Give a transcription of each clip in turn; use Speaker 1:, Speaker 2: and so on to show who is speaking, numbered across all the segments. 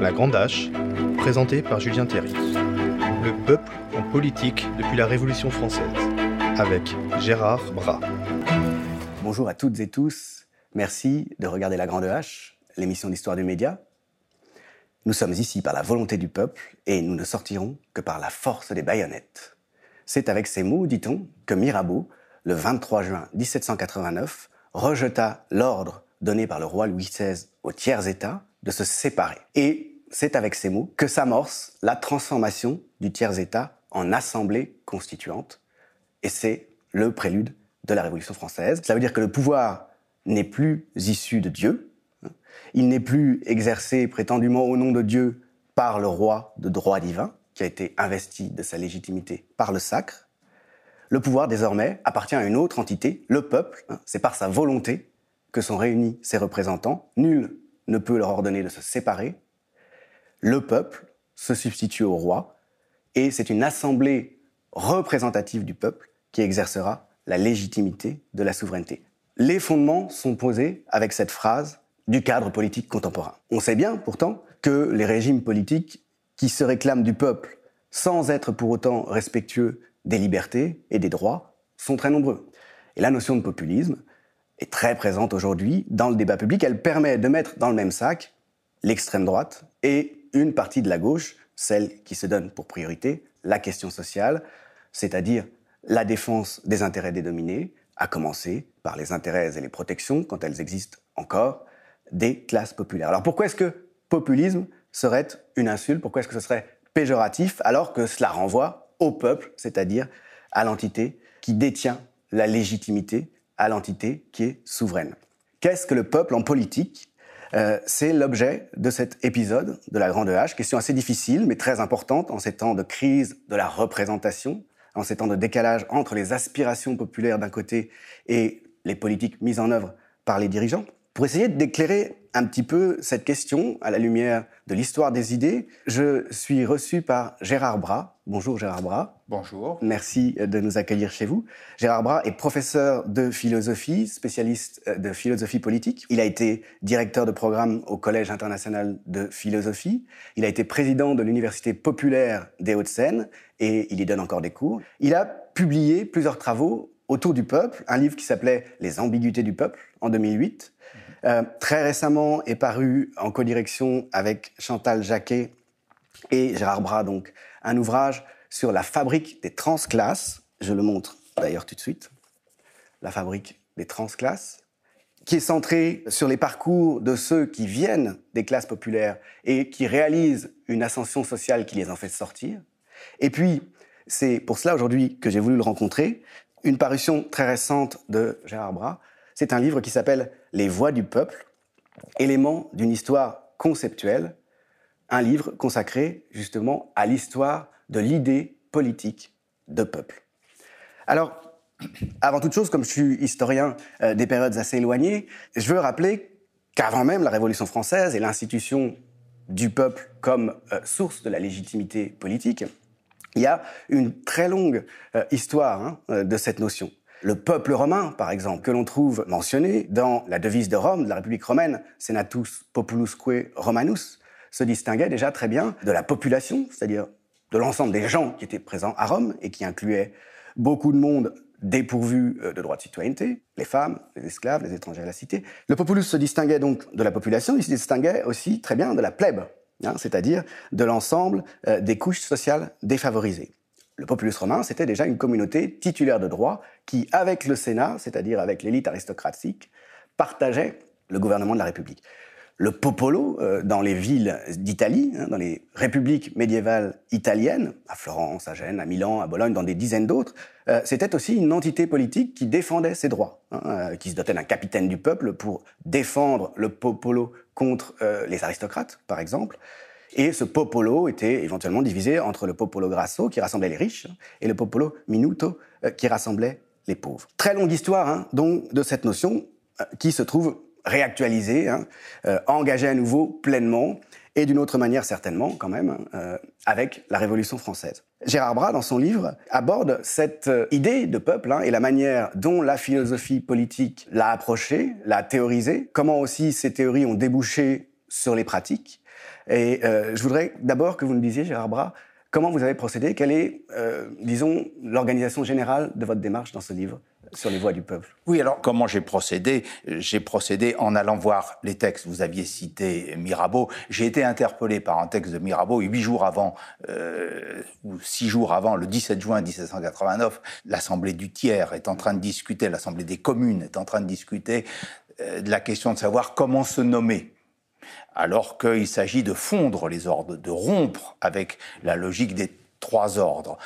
Speaker 1: La Grande Hache, présenté par Julien Thierry. Le peuple en politique depuis la Révolution française, avec Gérard Bras.
Speaker 2: Bonjour à toutes et tous. Merci de regarder La Grande Hache, l'émission d'histoire du média. Nous sommes ici par la volonté du peuple et nous ne sortirons que par la force des baïonnettes. C'est avec ces mots, dit-on, que Mirabeau, le 23 juin 1789, rejeta l'ordre donné par le roi Louis XVI au tiers État de se séparer. Et c'est avec ces mots que s'amorce la transformation du tiers État en assemblée constituante. Et c'est le prélude de la Révolution française. Ça veut dire que le pouvoir n'est plus issu de Dieu, il n'est plus exercé prétendument au nom de Dieu par le roi de droit divin, qui a été investi de sa légitimité par le sacre. Le pouvoir désormais appartient à une autre entité, le peuple. C'est par sa volonté que sont réunis ses représentants. Nul ne peut leur ordonner de se séparer. Le peuple se substitue au roi et c'est une assemblée représentative du peuple qui exercera la légitimité de la souveraineté. Les fondements sont posés avec cette phrase du cadre politique contemporain. On sait bien pourtant que les régimes politiques qui se réclament du peuple sans être pour autant respectueux des libertés et des droits sont très nombreux. Et la notion de populisme est très présente aujourd'hui dans le débat public. Elle permet de mettre dans le même sac l'extrême droite et une partie de la gauche, celle qui se donne pour priorité la question sociale, c'est-à-dire la défense des intérêts des dominés, à commencer par les intérêts et les protections, quand elles existent encore, des classes populaires. Alors pourquoi est-ce que populisme serait une insulte? Pourquoi est-ce que ce serait péjoratif alors que cela renvoie au peuple, c'est-à-dire à l'entité qui détient la légitimité, à l'entité qui est souveraine Qu'est-ce que le peuple en politique? Euh, c'est l'objet de cet épisode de la Grande Hache. Question assez difficile, mais très importante en ces temps de crise de la représentation, en ces temps de décalage entre les aspirations populaires d'un côté et les politiques mises en œuvre par les dirigeants. Pour essayer d'éclairer un petit peu cette question à la lumière de l'histoire des idées, je suis reçu par Gérard Bras. Bonjour Gérard Bras.
Speaker 3: Bonjour.
Speaker 2: Merci de nous accueillir chez vous. Gérard Bras est professeur de philosophie, spécialiste de philosophie politique. Il a été directeur de programme au Collège international de philosophie. Il a été président de l'Université populaire des Hauts-de-Seine et il y donne encore des cours. Il a publié plusieurs travaux autour du peuple, un livre qui s'appelait Les ambiguïtés du peuple en 2008 euh, très récemment est paru en codirection avec Chantal Jacquet et Gérard Bras, donc, un ouvrage sur la fabrique des transclasses. Je le montre d'ailleurs tout de suite. La fabrique des transclasses, qui est centré sur les parcours de ceux qui viennent des classes populaires et qui réalisent une ascension sociale qui les en fait sortir. Et puis, c'est pour cela aujourd'hui que j'ai voulu le rencontrer, une parution très récente de Gérard Bras. C'est un livre qui s'appelle les voix du peuple, élément d'une histoire conceptuelle, un livre consacré justement à l'histoire de l'idée politique de peuple. Alors, avant toute chose, comme je suis historien euh, des périodes assez éloignées, je veux rappeler qu'avant même la Révolution française et l'institution du peuple comme euh, source de la légitimité politique, il y a une très longue euh, histoire hein, de cette notion. Le peuple romain, par exemple, que l'on trouve mentionné dans la devise de Rome, de la République romaine, Senatus Populusque Romanus, se distinguait déjà très bien de la population, c'est-à-dire de l'ensemble des gens qui étaient présents à Rome et qui incluaient beaucoup de monde dépourvu euh, de droits de citoyenneté, les femmes, les esclaves, les étrangers à la cité. Le populus se distinguait donc de la population, il se distinguait aussi très bien de la plèbe, hein, c'est-à-dire de l'ensemble euh, des couches sociales défavorisées le populus romain, c'était déjà une communauté titulaire de droit qui, avec le Sénat, c'est-à-dire avec l'élite aristocratique, partageait le gouvernement de la République. Le popolo, euh, dans les villes d'Italie, hein, dans les républiques médiévales italiennes, à Florence, à Gênes, à Milan, à Bologne, dans des dizaines d'autres, euh, c'était aussi une entité politique qui défendait ses droits, hein, euh, qui se dotait d'un capitaine du peuple pour défendre le popolo contre les aristocrates, par exemple. Et ce popolo était éventuellement divisé entre le popolo grasso, qui rassemblait les riches, et le popolo minuto, euh, qui rassemblait les pauvres. Très longue histoire hein, donc, de cette notion euh, qui se trouve réactualisée, hein, euh, engagée à nouveau pleinement, et d'une autre manière certainement quand même, avec la Révolution française. Gérard Bras, dans son livre, aborde cette idée de peuple hein, et la manière dont la philosophie politique l'a approchée, l'a théorisée, comment aussi ces théories ont débouché sur les pratiques, Et je voudrais d'abord que vous nous disiez, Gérard Bras, comment vous avez procédé, quelle est, disons, l'organisation générale de votre démarche dans ce livre sur les voix du peuple?
Speaker 3: Oui, alors comment j'ai procédé? J'ai procédé en allant voir les textes. Vous aviez cité Mirabeau. J'ai été interpellé par un texte de Mirabeau huit jours avant, euh, ou six jours avant, le 17 juin 1789. L'Assemblée du tiers est en train de discuter, l'Assemblée des communes est en train de discuter euh, de la question de savoir comment se nommer alors qu'il s'agit de fondre les ordres, de rompre avec la logique des trois ordres,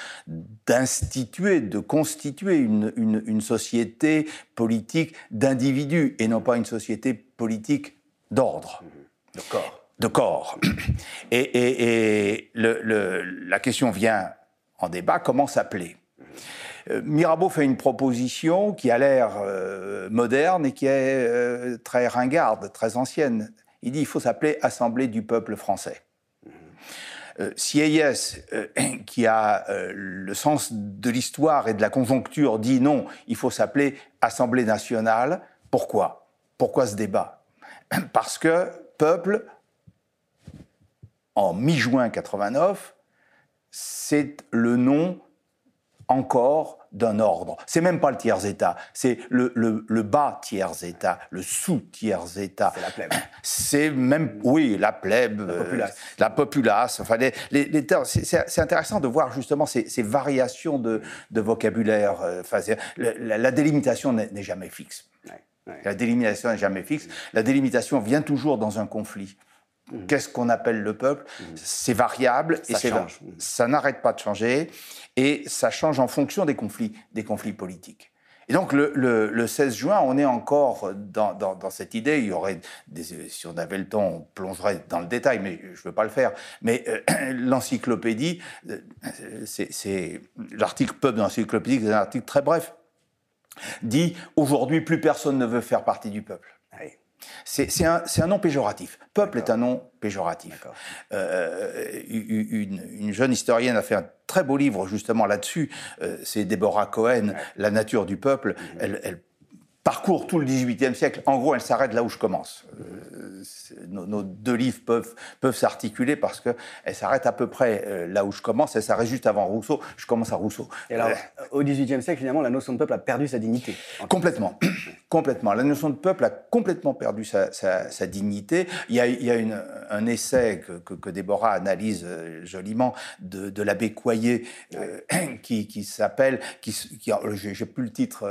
Speaker 3: d'instituer, de constituer une, société politique d'individus et non pas une société politique d'ordre.
Speaker 2: De corps.
Speaker 3: De corps. Et, la question vient en débat, comment s'appeler? Euh, Mirabeau fait une proposition qui a l'air euh, moderne et qui est euh, très ringarde, très ancienne. Il dit il faut s'appeler Assemblée du peuple français. Euh, Sieyès, euh, qui a euh, le sens de l'histoire et de la conjoncture, dit non, il faut s'appeler Assemblée nationale. Pourquoi? Pourquoi ce débat? Parce que peuple, en mi-juin 89, c'est le nom encore d'un ordre. C'est même pas le tiers-État, c'est le, le, bas tiers-État, le sous-tiers-État.
Speaker 2: C'est la plèbe.
Speaker 3: C'est même, oui, la plèbe,
Speaker 2: la populace.
Speaker 3: la populace. Enfin, les, les, c'est intéressant de voir justement ces, ces variations de, de vocabulaire. Enfin, la, délimitation n'est jamais fixe. La délimitation n'est jamais fixe. La délimitation vient toujours dans un conflit. Mmh. Qu'est-ce qu'on appelle le peuple mmh. C'est variable
Speaker 2: et ça,
Speaker 3: ça n'arrête pas de changer et ça change en fonction des conflits, des conflits politiques. Et donc le, 16 juin, on est encore dans, cette idée. Il y aurait, si on avait le temps, on plongerait dans le détail, mais je ne veux pas le faire. Mais euh, l'encyclopédie, euh, c'est l'article peuple de l'encyclopédie, c'est un article très bref, dit aujourd'hui plus personne ne veut faire partie du peuple. C'est un, un, nom péjoratif. Peuple est un nom péjoratif. Euh, une, jeune historienne a fait un très beau livre justement là-dessus. Euh, c'est Deborah Cohen, La nature du peuple. Elle, elle, parcourt tout le XVIIIe siècle. En gros, elle s'arrête là où je commence. Euh, nos, deux livres peuvent, peuvent s'articuler parce qu'elle s'arrête à peu près euh, là où je commence. Elle s'arrête juste avant Rousseau. Je commence à Rousseau.
Speaker 2: Et alors, euh, au XVIIIe siècle, finalement, la notion de peuple a perdu sa dignité.
Speaker 3: Complètement. complètement. La notion de peuple a complètement perdu sa, sa, dignité. Il y a, il y a une, un essai que, que, Déborah analyse joliment de, de l'abbé Coyer qui, qui s'appelle, qui, qui j'ai plus le titre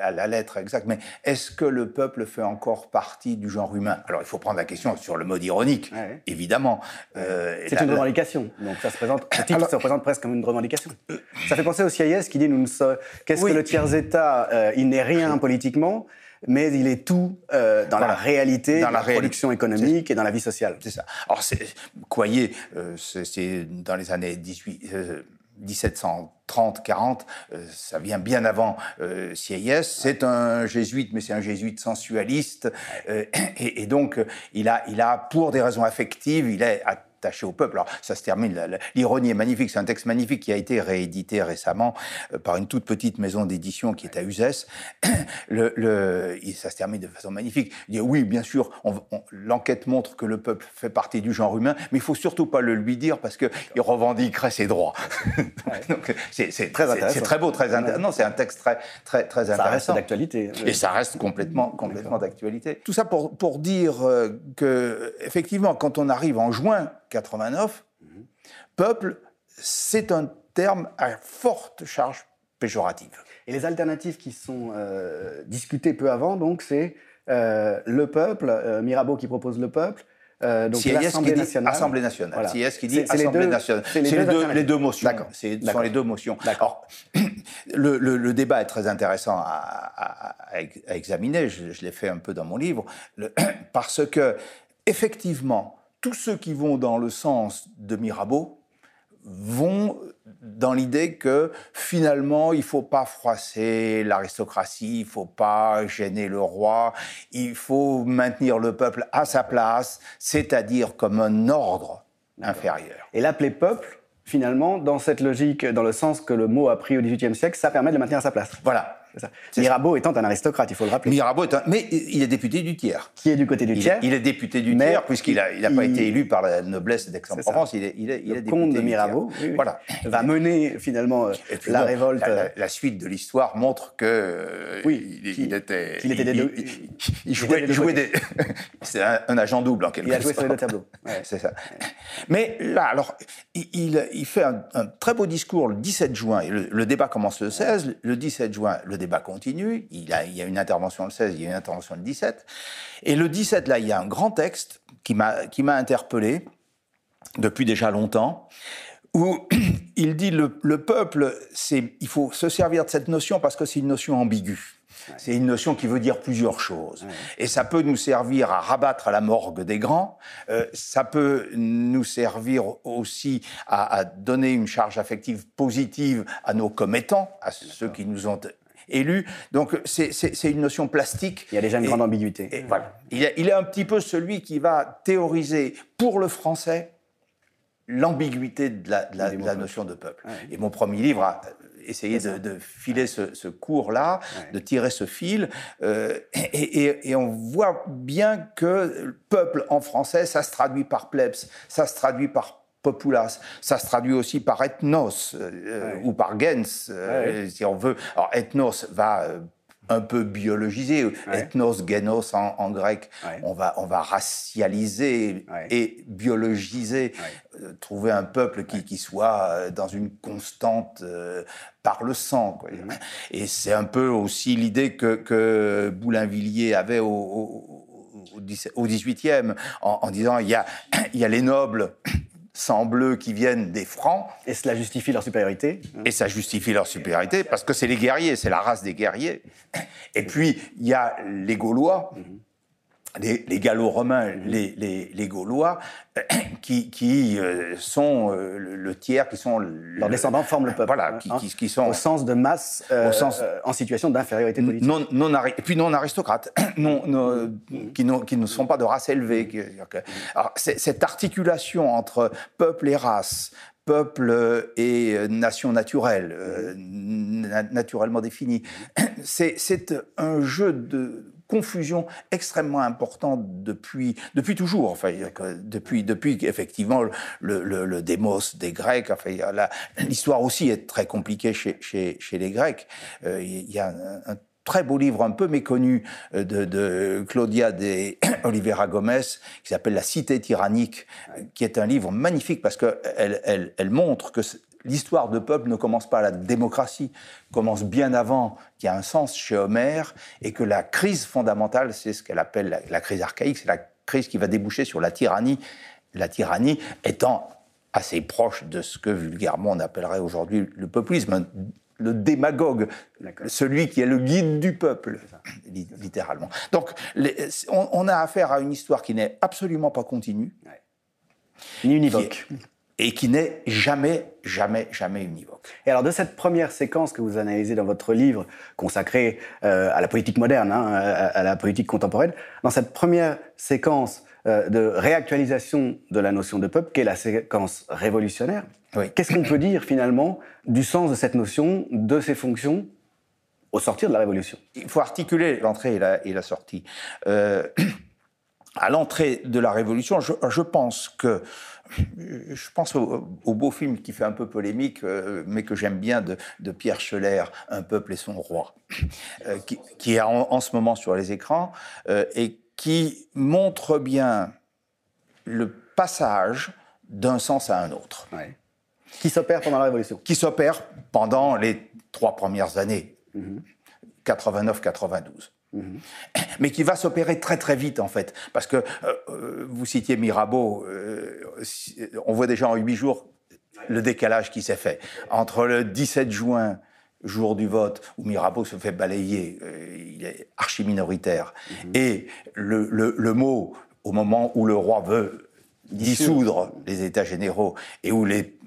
Speaker 3: à la lettre exacte, mais est-ce que le peuple fait encore partie du genre humain? Alors il faut prendre la question sur le mode ironique, évidemment.
Speaker 2: Euh, c'est une revendication, donc ça se présente, ça représente presque comme une revendication. Ça fait penser au CIS qui dit nous qu'est-ce que le tiers-État euh, Il n'est rien politiquement, mais il est tout euh, dans la réalité, dans la, production économique et dans la vie sociale.
Speaker 3: C'est ça. Alors, Coyer, c'est dans les années 18, 1730-40, euh, ça vient bien avant euh, C'est un jésuite, mais c'est un jésuite sensualiste. Euh, et, donc, il a, il a, pour des raisons affectives, il est attaché au peuple. Alors ça se termine, l'ironie est magnifique, c'est un texte magnifique qui a été réédité récemment euh, par une toute petite maison d'édition qui est à Uzès. Le, le, ça se termine de façon magnifique. Il dit oui, bien sûr, l'enquête montre que le peuple fait partie du genre humain, mais il faut surtout pas le lui dire parce qu'il revendiquerait ses droits. c'est très intéressant. C'est très beau, très intéressant. Non, c'est un texte très, très, très intéressant. Ça
Speaker 2: reste d'actualité.
Speaker 3: Et ça reste complètement, complètement d'actualité. Tout ça pour, pour dire euh, que, effectivement, quand on arrive en juin 89, peuple, c'est un terme à forte charge péjorative.
Speaker 2: Et les alternatives qui sont euh, discutées peu avant, donc, c'est euh, le peuple, euh, Mirabeau qui propose le peuple,
Speaker 3: donc l'Assemblée nationale. Assemblée nationale. qui dit Assemblée nationale. C'est les, les, deux motions. Ce sont les deux motions. Alors, le, le, débat est très intéressant à, à, examiner. Je, je l'ai fait un peu dans mon livre, parce que effectivement, tous ceux qui vont dans le sens de Mirabeau vont dans l'idée que finalement il faut pas froisser l'aristocratie, il faut pas gêner le roi, il faut maintenir le peuple à sa place, c'est-à-dire comme un ordre inférieur.
Speaker 2: Et l'appeler peuple, finalement, dans cette logique, dans le sens que le mot a pris au XVIIIe siècle, ça permet de le maintenir à sa place.
Speaker 3: Voilà,
Speaker 2: Mirabeau étant un aristocrate, il faut le rappeler.
Speaker 3: Mirabeau est un... Mais il est député du tiers.
Speaker 2: Qui est du côté du
Speaker 3: il,
Speaker 2: tiers
Speaker 3: Il est député du tiers, puisqu'il n'a il a pas été élu par la noblesse d'Aix-en-Provence. Il est, il est, il
Speaker 2: le comte de Mirabeau
Speaker 3: oui, voilà.
Speaker 2: va mener finalement la
Speaker 3: bon,
Speaker 2: révolte.
Speaker 3: La, la, la, suite de l'histoire montre que
Speaker 2: oui,
Speaker 3: il, il était.
Speaker 2: Il, était des deux,
Speaker 3: il, jouait, il jouait des. C'est un, un, agent double en quelque sorte.
Speaker 2: Il a joué sur les deux tableaux.
Speaker 3: Ouais. C'est ça. Mais là, alors, il, fait un, un, très beau discours le 17 juin. Et le, le, débat commence le 16. Le 17 juin, le débat continue. Il, a, il y a une intervention le 16, il y a une intervention le 17. Et le 17, là, il y a un grand texte qui m'a interpellé depuis déjà longtemps où il dit le, le peuple, il faut se servir de cette notion parce que c'est une notion ambiguë. C'est une notion qui veut dire plusieurs choses. Et ça peut nous servir à rabattre à la morgue des grands, euh, ça peut nous servir aussi à, à, donner une charge affective positive à nos commettants, à ceux qui nous ont élus. Donc c'est une notion plastique.
Speaker 2: Il y a déjà une
Speaker 3: et,
Speaker 2: grande ambiguïté.
Speaker 3: Et voilà. Il est, il est un petit peu celui qui va théoriser pour le français l'ambiguïté de, la, de, la, de la, notion de peuple.
Speaker 2: Ouais.
Speaker 3: Et mon premier livre a essayé de, de, filer ce, ce cours-là,
Speaker 2: Ouais.
Speaker 3: de tirer ce fil, euh, et, et, et, on voit bien que peuple en français, ça se traduit par plebs, ça se traduit par populace, ça se traduit aussi par ethnos euh,
Speaker 2: Ouais.
Speaker 3: ou par gens, euh, si on veut. Alors ethnos va euh, un peu biologisé,
Speaker 2: Ouais.
Speaker 3: ethnos, genos en, en grec,
Speaker 2: Ouais.
Speaker 3: on va on va racialiser
Speaker 2: Ouais.
Speaker 3: et biologiser, euh, trouver un peuple qui, qui soit dans une constante euh, par le sang. Quoi.
Speaker 2: Mhm.
Speaker 3: Et c'est un peu aussi l'idée que, que Boulainvilliers avait au, au, au 18e, en, en disant il y a, il y a les nobles sang bleu qui viennent des francs,
Speaker 2: Et cela justifie leur supériorité.
Speaker 3: et ça justifie leur supériorité parce que c'est les guerriers, c'est la race des guerriers. Et puis il y a les Gaulois, les, les Gallo-romains, les, les, les Gaulois, qui, qui euh, sont euh, le, tiers, qui sont le-
Speaker 2: Leurs descendants forment le peuple.
Speaker 3: Voilà,
Speaker 2: hein,
Speaker 3: qui,
Speaker 2: hein,
Speaker 3: qui, qui sont
Speaker 2: Au sens de masse, euh,
Speaker 3: Au sens-
Speaker 2: en situation d'infériorité politique.
Speaker 3: non, non et puis non aristocrates, non, non, qui, n'ont- qui ne sont pas de race élevée. alors, cette articulation entre peuple et race, peuple et nation naturelle, na- naturellement définie, c'est un jeu de confusion extrêmement important depuis, depuis toujours. Enfin, que- depuis, depuis effectivement le, le, le démos des Grecs. Enfin, l'histoire aussi est très compliquée chez, chez, chez les Grecs. Euh, il y a un, un très beau livre un peu méconnu euh, de, de Claudia de Oliveira Gomez qui s'appelle La cité tyrannique, qui est un livre magnifique parce qu'elle elle, elle montre que l'histoire de peuple ne commence pas à la démocratie, commence bien avant, qu'il y a un sens chez Homère et que la crise fondamentale, c'est ce qu'elle appelle la, la crise archaïque, c'est la crise qui va déboucher sur la tyrannie, la tyrannie étant assez proche de ce que vulgairement on appellerait aujourd'hui le populisme, le démagogue, celui qui est le guide du peuple, li- littéralement. Donc, les- on, on a affaire à une histoire qui n'est absolument pas continue.
Speaker 2: Ni univoque.
Speaker 3: Et qui n'est jamais, jamais, jamais univoque.
Speaker 2: Et alors, de cette première séquence que vous analysez dans votre livre, consacré euh, à la politique moderne, hein, à, à la politique contemporaine, dans cette première séquence euh, de réactualisation de la notion de peuple, qui est la séquence révolutionnaire,
Speaker 3: Oui.
Speaker 2: qu'est-ce qu'on peut dire finalement du sens de cette notion, de ses fonctions au sortir de la Révolution?
Speaker 3: Il faut articuler l'entrée et la, et la sortie. Euh, à l'entrée de la Révolution, je, je pense que je pense au, au, beau film qui fait un peu polémique, euh, mais que j'aime bien, de, de, Pierre Scheller, Un peuple et son roi, euh, qui, qui, est en, en, ce moment sur les écrans euh, et qui montre bien le passage d'un sens à un autre.
Speaker 2: Ouais. Qui s'opère pendant la Révolution
Speaker 3: Qui s'opère pendant les trois premières années, mm -hmm. 89-92. -hmm. Mais qui va s'opérer très très vite en fait, parce que euh, vous citiez Mirabeau, euh, on voit déjà en huit jours le décalage qui s'est fait entre le 17 juin jour du vote, où Mirabeau se fait balayer, euh, il est archi minoritaire, -hmm. et le, le, le, mot au moment où le roi veut dissoudre les États généraux et où les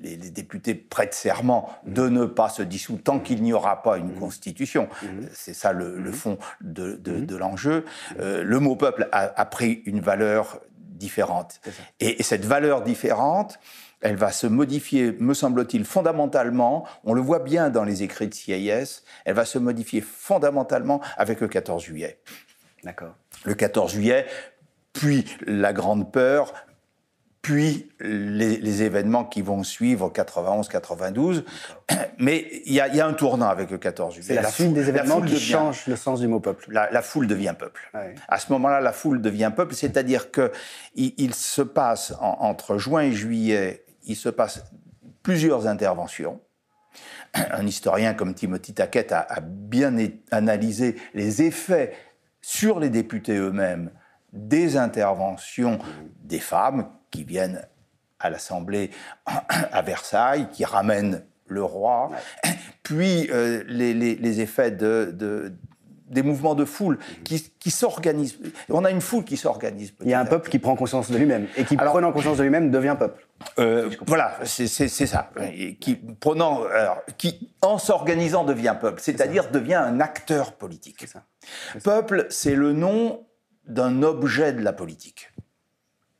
Speaker 3: les, les, députés prêtent serment de ne pas se dissoudre tant qu'il n'y aura pas une constitution.
Speaker 2: Mm -hmm.
Speaker 3: C'est ça le, le, fond de, de, de l'enjeu. Euh, le mot peuple a, a, pris une valeur différente. Et, et cette valeur différente, elle va se modifier, me semble-t-il, fondamentalement, on le voit bien dans les écrits de CIS, elle va se modifier fondamentalement avec le 14 juillet.
Speaker 2: D'accord.
Speaker 3: Le 14 juillet, puis la Grande Peur, puis les, événements qui vont suivre 91-92. Mais il y, a un tournant avec le 14 juillet.
Speaker 2: C'est la, suite des événements qui change le sens du mot peuple.
Speaker 3: La, foule devient peuple. À ce moment-là, la foule devient peuple, c'est-à-dire que il, se passe entre juin et juillet, il se passe plusieurs interventions. Un historien comme Timothy Taquet a, a bien analysé les effets sur les députés eux-mêmes des interventions des femmes qui viennent à l'Assemblée à Versailles, qui ramènent le roi, puis euh, les, effets de, des mouvements de foule qui, qui s'organisent. On a une foule qui s'organise.
Speaker 2: Il y a un peuple qui prend conscience de lui-même et qui, prenant conscience de lui-même, devient peuple.
Speaker 3: Euh, voilà, c'est ça. qui, prenant, qui, en s'organisant, devient peuple, c'est-à-dire devient un acteur politique. Ça. Peuple, c'est le nom d'un objet de la politique.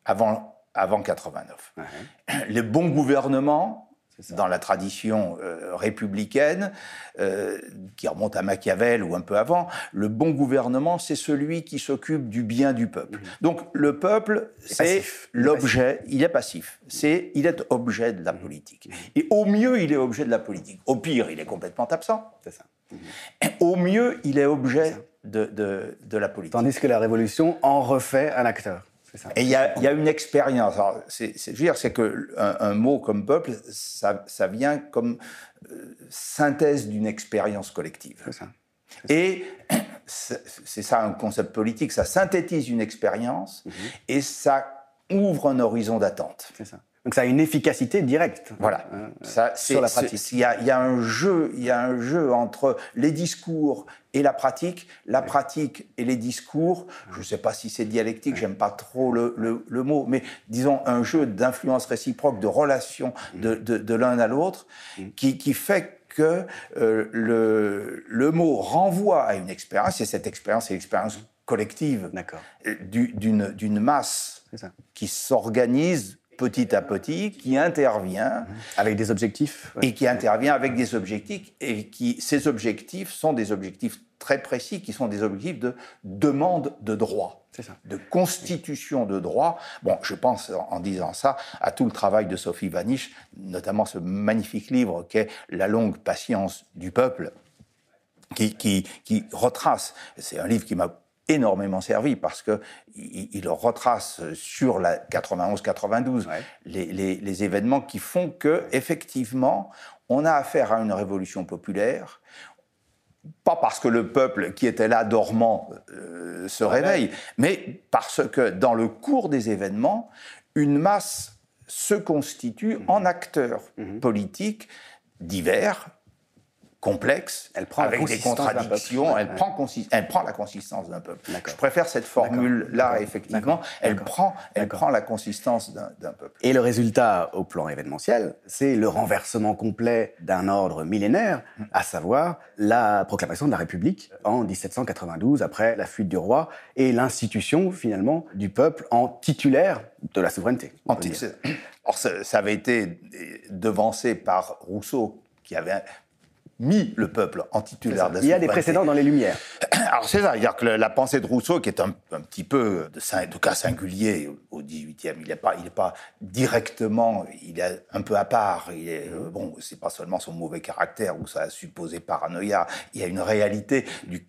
Speaker 3: Avant avant 89. Les bons gouvernements, dans la tradition euh, républicaine, euh, qui remonte à Machiavel ou un peu avant, le bon gouvernement, c'est celui qui s'occupe du bien du peuple. Mhm. Donc le peuple, c'est l'objet, il est passif, c'est il est objet de la mhm. politique. Mhm. Et au mieux, il est objet de la politique. Au pire, il est complètement absent. C'est ça. Au mieux, il est objet de, de, de la politique.
Speaker 2: Tandis que la révolution en refait un acteur.
Speaker 3: Et il y, a une expérience. C'est, je veux dire, c'est que un, mot comme peuple, ça, vient comme euh, synthèse d'une expérience collective. Et c'est ça un concept politique. Ça synthétise une expérience mhm. et ça ouvre un horizon d'attente.
Speaker 2: C'est ça. Donc ça a une efficacité directe.
Speaker 3: Voilà. Euh, ça, sur la pratique. Il y, a, un jeu, il y a un jeu entre les discours et la pratique, la pratique et les discours. Je ne sais pas si c'est dialectique, j'aime pas trop le, le, mot, mais disons un jeu d'influence réciproque, de relation de, de, l'un à l'autre, qui, qui fait que euh, le, le mot renvoie à une expérience, et cette expérience est l'expérience collective euh, d'une masse qui s'organise petit à petit, qui intervient.
Speaker 2: Avec des objectifs.
Speaker 3: Et qui intervient avec des objectifs, et qui, ces objectifs sont des objectifs très précis, qui sont des objectifs de demande de droit. Ça. De constitution de droit. Bon, je pense en disant ça à tout le travail de Sophie Vanish, notamment ce magnifique livre qu'est La longue patience du peuple, qui, qui, qui retrace, c'est un livre qui m'a énormément servi parce que il, retrace sur la 91-92 les, événements qui font que effectivement on a affaire à une révolution populaire. Pas parce que le peuple qui était là dormant euh, se réveille, mais parce que dans le cours des événements, une masse se constitue mmh. en acteurs mmh. politiques divers, complexe, elle prend avec des contradictions, elle, prend elle prend la consistance d'un peuple. Je préfère cette formule-là, effectivement. Elle, prend, elle prend la consistance d'un peuple.
Speaker 2: Et le résultat, au plan événementiel, c'est le renversement complet d'un ordre millénaire, mm. à savoir la proclamation de la République en 1792, après la fuite du roi, et l'institution, finalement, du peuple en titulaire de la souveraineté.
Speaker 3: Alors, ça avait été devancé par Rousseau, qui avait mis le peuple en titulaire de
Speaker 2: Il y a des précédents dans les Lumières.
Speaker 3: Alors c'est ça, dire que la pensée de Rousseau, qui est un, petit peu de, de, cas singulier au XVIIIe, il n'est pas, il est pas directement, il est un peu à part. Il est euh, bon, c'est pas seulement son mauvais caractère ou sa supposée paranoïa. Il y a une réalité du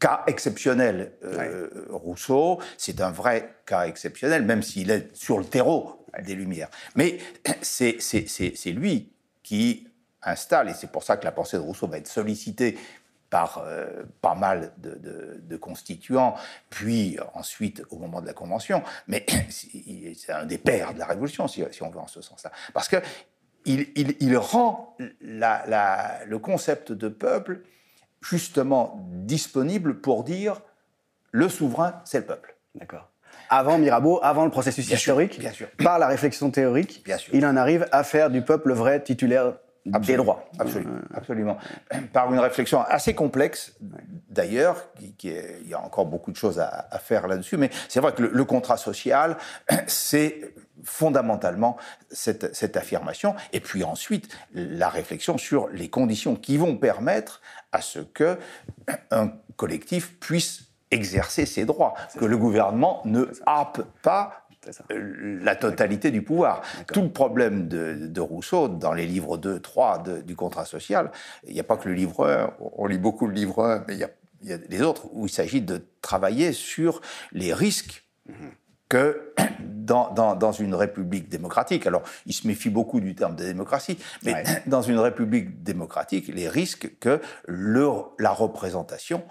Speaker 3: cas exceptionnel. Euh, Rousseau, c'est un vrai cas exceptionnel, même s'il est sur le terreau des Lumières. Mais c'est lui qui installe, et c'est pour ça que la pensée de Rousseau va être sollicitée par euh, pas mal de, constituants, puis ensuite au moment de la Convention, mais c'est un des pères de la Révolution, si, on veut en ce sens-là. Parce que il, rend le concept de peuple justement disponible pour dire le souverain, c'est le peuple.
Speaker 2: D'accord. Avant Mirabeau, avant le processus historique,
Speaker 3: bien sûr.
Speaker 2: par la réflexion théorique,
Speaker 3: bien sûr.
Speaker 2: il en arrive à faire du peuple le vrai titulaire des droits.
Speaker 3: Absolument, absolument. Par une réflexion assez complexe, d'ailleurs, qui, il y a encore beaucoup de choses à, faire là-dessus, mais c'est vrai que le, contrat social, c'est fondamentalement cette, cette, affirmation, et puis ensuite la réflexion sur les conditions qui vont permettre à ce que un collectif puisse exercer ses droits, que le gouvernement ne happe pas la totalité du pouvoir. Tout le problème de, Rousseau, dans les livres 2, 3 du contrat social, il n'y a pas que le livre 1, on lit beaucoup le livre 1, mais il y a, les autres, où il s'agit de travailler sur les risques mhm. que dans, dans, une république démocratique, alors il se méfie beaucoup du terme de démocratie, mais dans une république démocratique, les risques que le, la représentation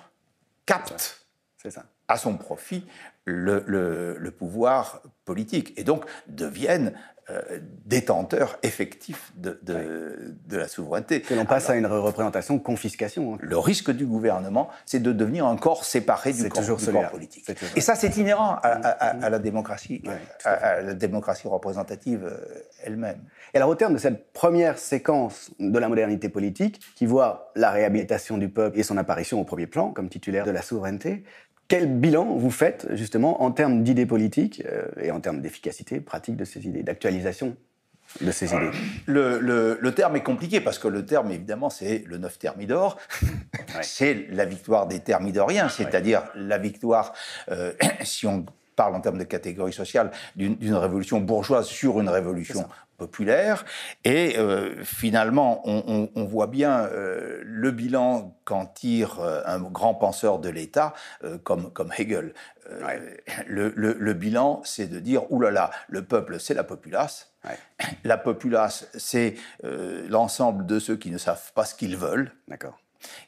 Speaker 3: capte ça. à son profit le, le, pouvoir politique et donc deviennent euh, détenteurs effectifs de, de, la souveraineté.
Speaker 2: Que l'on passe à une représentation confiscation. Hein.
Speaker 3: Le risque du gouvernement, c'est de devenir un corps séparé du corps, du corps politique. Et ça, c'est inhérent à, la démocratie, à, la démocratie représentative euh, elle-même.
Speaker 2: Et alors, au terme de cette première séquence de la modernité politique, qui voit la réhabilitation du peuple et son apparition au premier plan comme titulaire de la souveraineté, quel bilan vous faites justement en termes d'idées politiques euh, et en termes d'efficacité pratique de ces idées, d'actualisation de ces idées
Speaker 3: le, terme est compliqué parce que le terme, évidemment, c'est le neuf thermidor. c'est la victoire des thermidoriens, c'est-à-dire la victoire, euh, si on parle en termes de catégorie sociale, d'une révolution bourgeoise sur une révolution populaire. Et euh, finalement, on, voit bien euh, le bilan qu'en tire euh, un grand penseur de l'État comme, comme Hegel. Le, bilan, c'est de dire, oulala, le peuple, c'est la populace. La populace, c'est l'ensemble de ceux qui ne savent pas ce qu'ils veulent,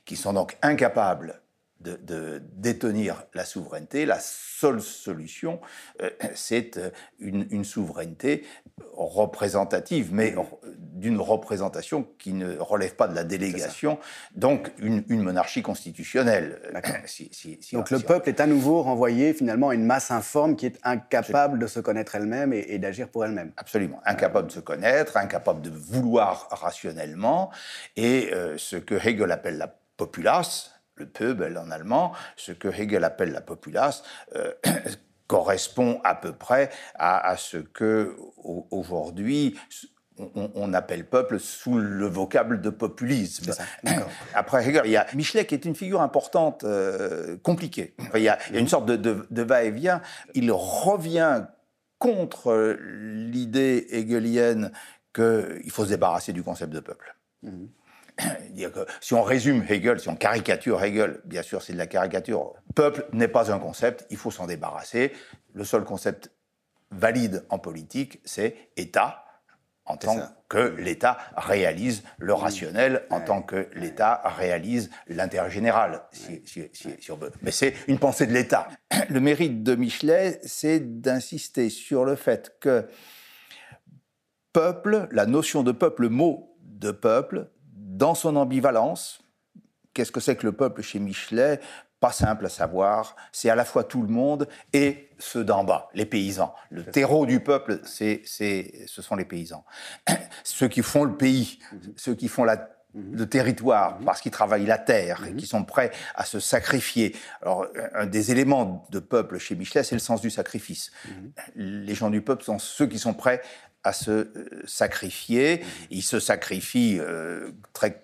Speaker 3: qui sont donc incapables de, détenir la souveraineté. La seule solution, euh, c'est euh, une, souveraineté représentative, mais d'une représentation qui ne relève pas de la délégation, donc une, monarchie constitutionnelle.
Speaker 2: donc le peuple est à nouveau renvoyé finalement à une masse informe qui est incapable de se connaître elle-même et, d'agir pour elle-même.
Speaker 3: Absolument, incapable de se connaître, incapable de vouloir rationnellement, et euh, ce que Hegel appelle la populace, le peuple en allemand, ce que Hegel appelle la populace, euh, correspond à peu près à, ce que aujourd'hui on, appelle peuple sous le vocable de populisme. Après Hegel, il y a Michelet qui est une figure importante, euh, compliquée. il, y a, une sorte de, va-et-vient. Il revient contre l'idée hegelienne qu'il faut se débarrasser du concept de peuple. Si on résume Hegel, si on caricature Hegel, bien sûr c'est de la caricature. Peuple n'est pas un concept, il faut s'en débarrasser. Le seul concept valide en politique, c'est État, en tant que l'État réalise le rationnel, en tant que l'État réalise l'intérêt général, Mais c'est une pensée de l'État. Le mérite de Michelet, c'est d'insister sur le fait que peuple, la notion de peuple, le mot de peuple, dans son ambivalence, qu'est-ce que c'est que le peuple chez Michelet? Pas simple à savoir. C'est à la fois tout le monde et ceux d'en bas, les paysans. Le terreau du peuple, c'est, ce sont les paysans. ceux qui font le pays, mhm. ceux qui font la le territoire, mhm. parce qu'ils travaillent la terre et mhm. qui sont prêts à se sacrifier. Alors, un des éléments de peuple chez Michelet, c'est le sens du sacrifice. Les gens du peuple sont ceux qui sont prêts à se euh, sacrifier. Il se sacrifie euh, très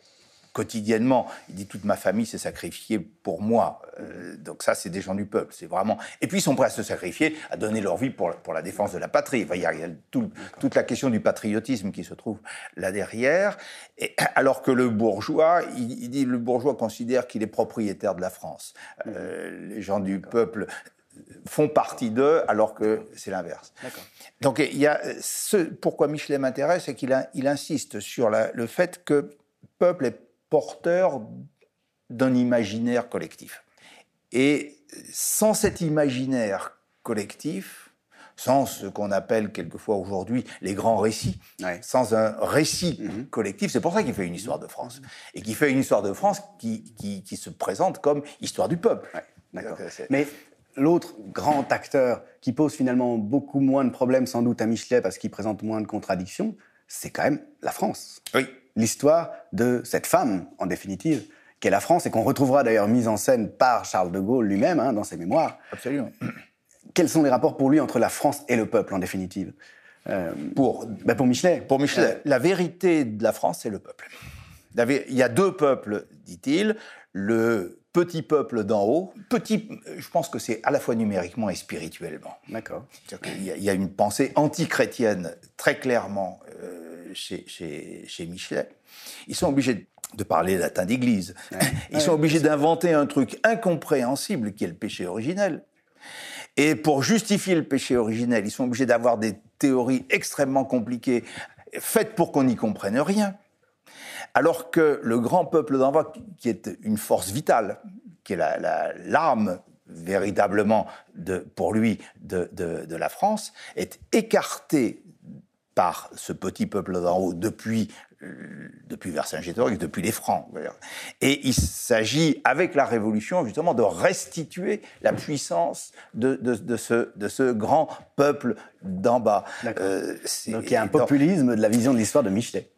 Speaker 3: quotidiennement. Il dit toute ma famille s'est sacrifiée pour moi. Euh, donc ça, c'est des gens du peuple. C'est vraiment. Et puis ils sont prêts à se sacrifier, à donner leur vie pour, pour la défense de la patrie. il y a, toute la question du patriotisme qui se trouve là derrière. Et, alors que le bourgeois, il, dit le bourgeois considère qu'il est propriétaire de la France. les gens du peuple font partie d'eux, alors que c'est l'inverse. Donc il y a ce pourquoi Michelet m'intéresse, c'est qu'il il insiste sur le fait que peuple est porteur d'un imaginaire collectif. Et sans cet imaginaire collectif, sans ce qu'on appelle quelquefois aujourd'hui les grands récits, sans un récit mm-hmm. collectif, c'est pour ça qu'il fait une histoire de France. Et qu'il fait une histoire de France qui, qui, se présente comme histoire du peuple.
Speaker 2: Mais l'autre grand acteur qui pose finalement beaucoup moins de problèmes sans doute à Michelet parce qu'il présente moins de contradictions, c'est quand même la France.
Speaker 3: Oui.
Speaker 2: l'histoire de cette femme, en définitive, qu'est la France, et qu'on retrouvera d'ailleurs mise en scène par Charles de Gaulle lui-même hein, dans ses mémoires.
Speaker 3: Absolument.
Speaker 2: Quels sont les rapports pour lui entre la France et le peuple, en définitive?
Speaker 3: Euh, pour,
Speaker 2: bah, pour Michelet.
Speaker 3: Pour Michelet, euh, la vérité de la France, c'est le peuple. Il y a deux peuples, dit-il. Le petit peuple d'en haut, petit, je pense que c'est à la fois numériquement et spirituellement.
Speaker 2: D'accord.
Speaker 3: Il, y a une pensée anti-chrétienne très clairement euh, chez, chez, Michelet. Ils sont obligés de parler latin d'église. Ils sont obligés d'inventer un truc incompréhensible qui est le péché originel. Et pour justifier le péché originel, ils sont obligés d'avoir des théories extrêmement compliquées, faites pour qu'on n'y comprenne rien. Alors que le grand peuple d'Envoi, qui est une force vitale, qui est l'arme véritablement de, pour lui de, la France, est écarté par ce petit peuple d'en haut depuis, depuis Vercingétorix, depuis les Francs. Et il s'agit, avec la Révolution, justement, de restituer la puissance de, de, ce, de ce grand peuple d'en bas.
Speaker 2: Euh, Donc il y a un populisme de la vision de l'histoire de Michelet.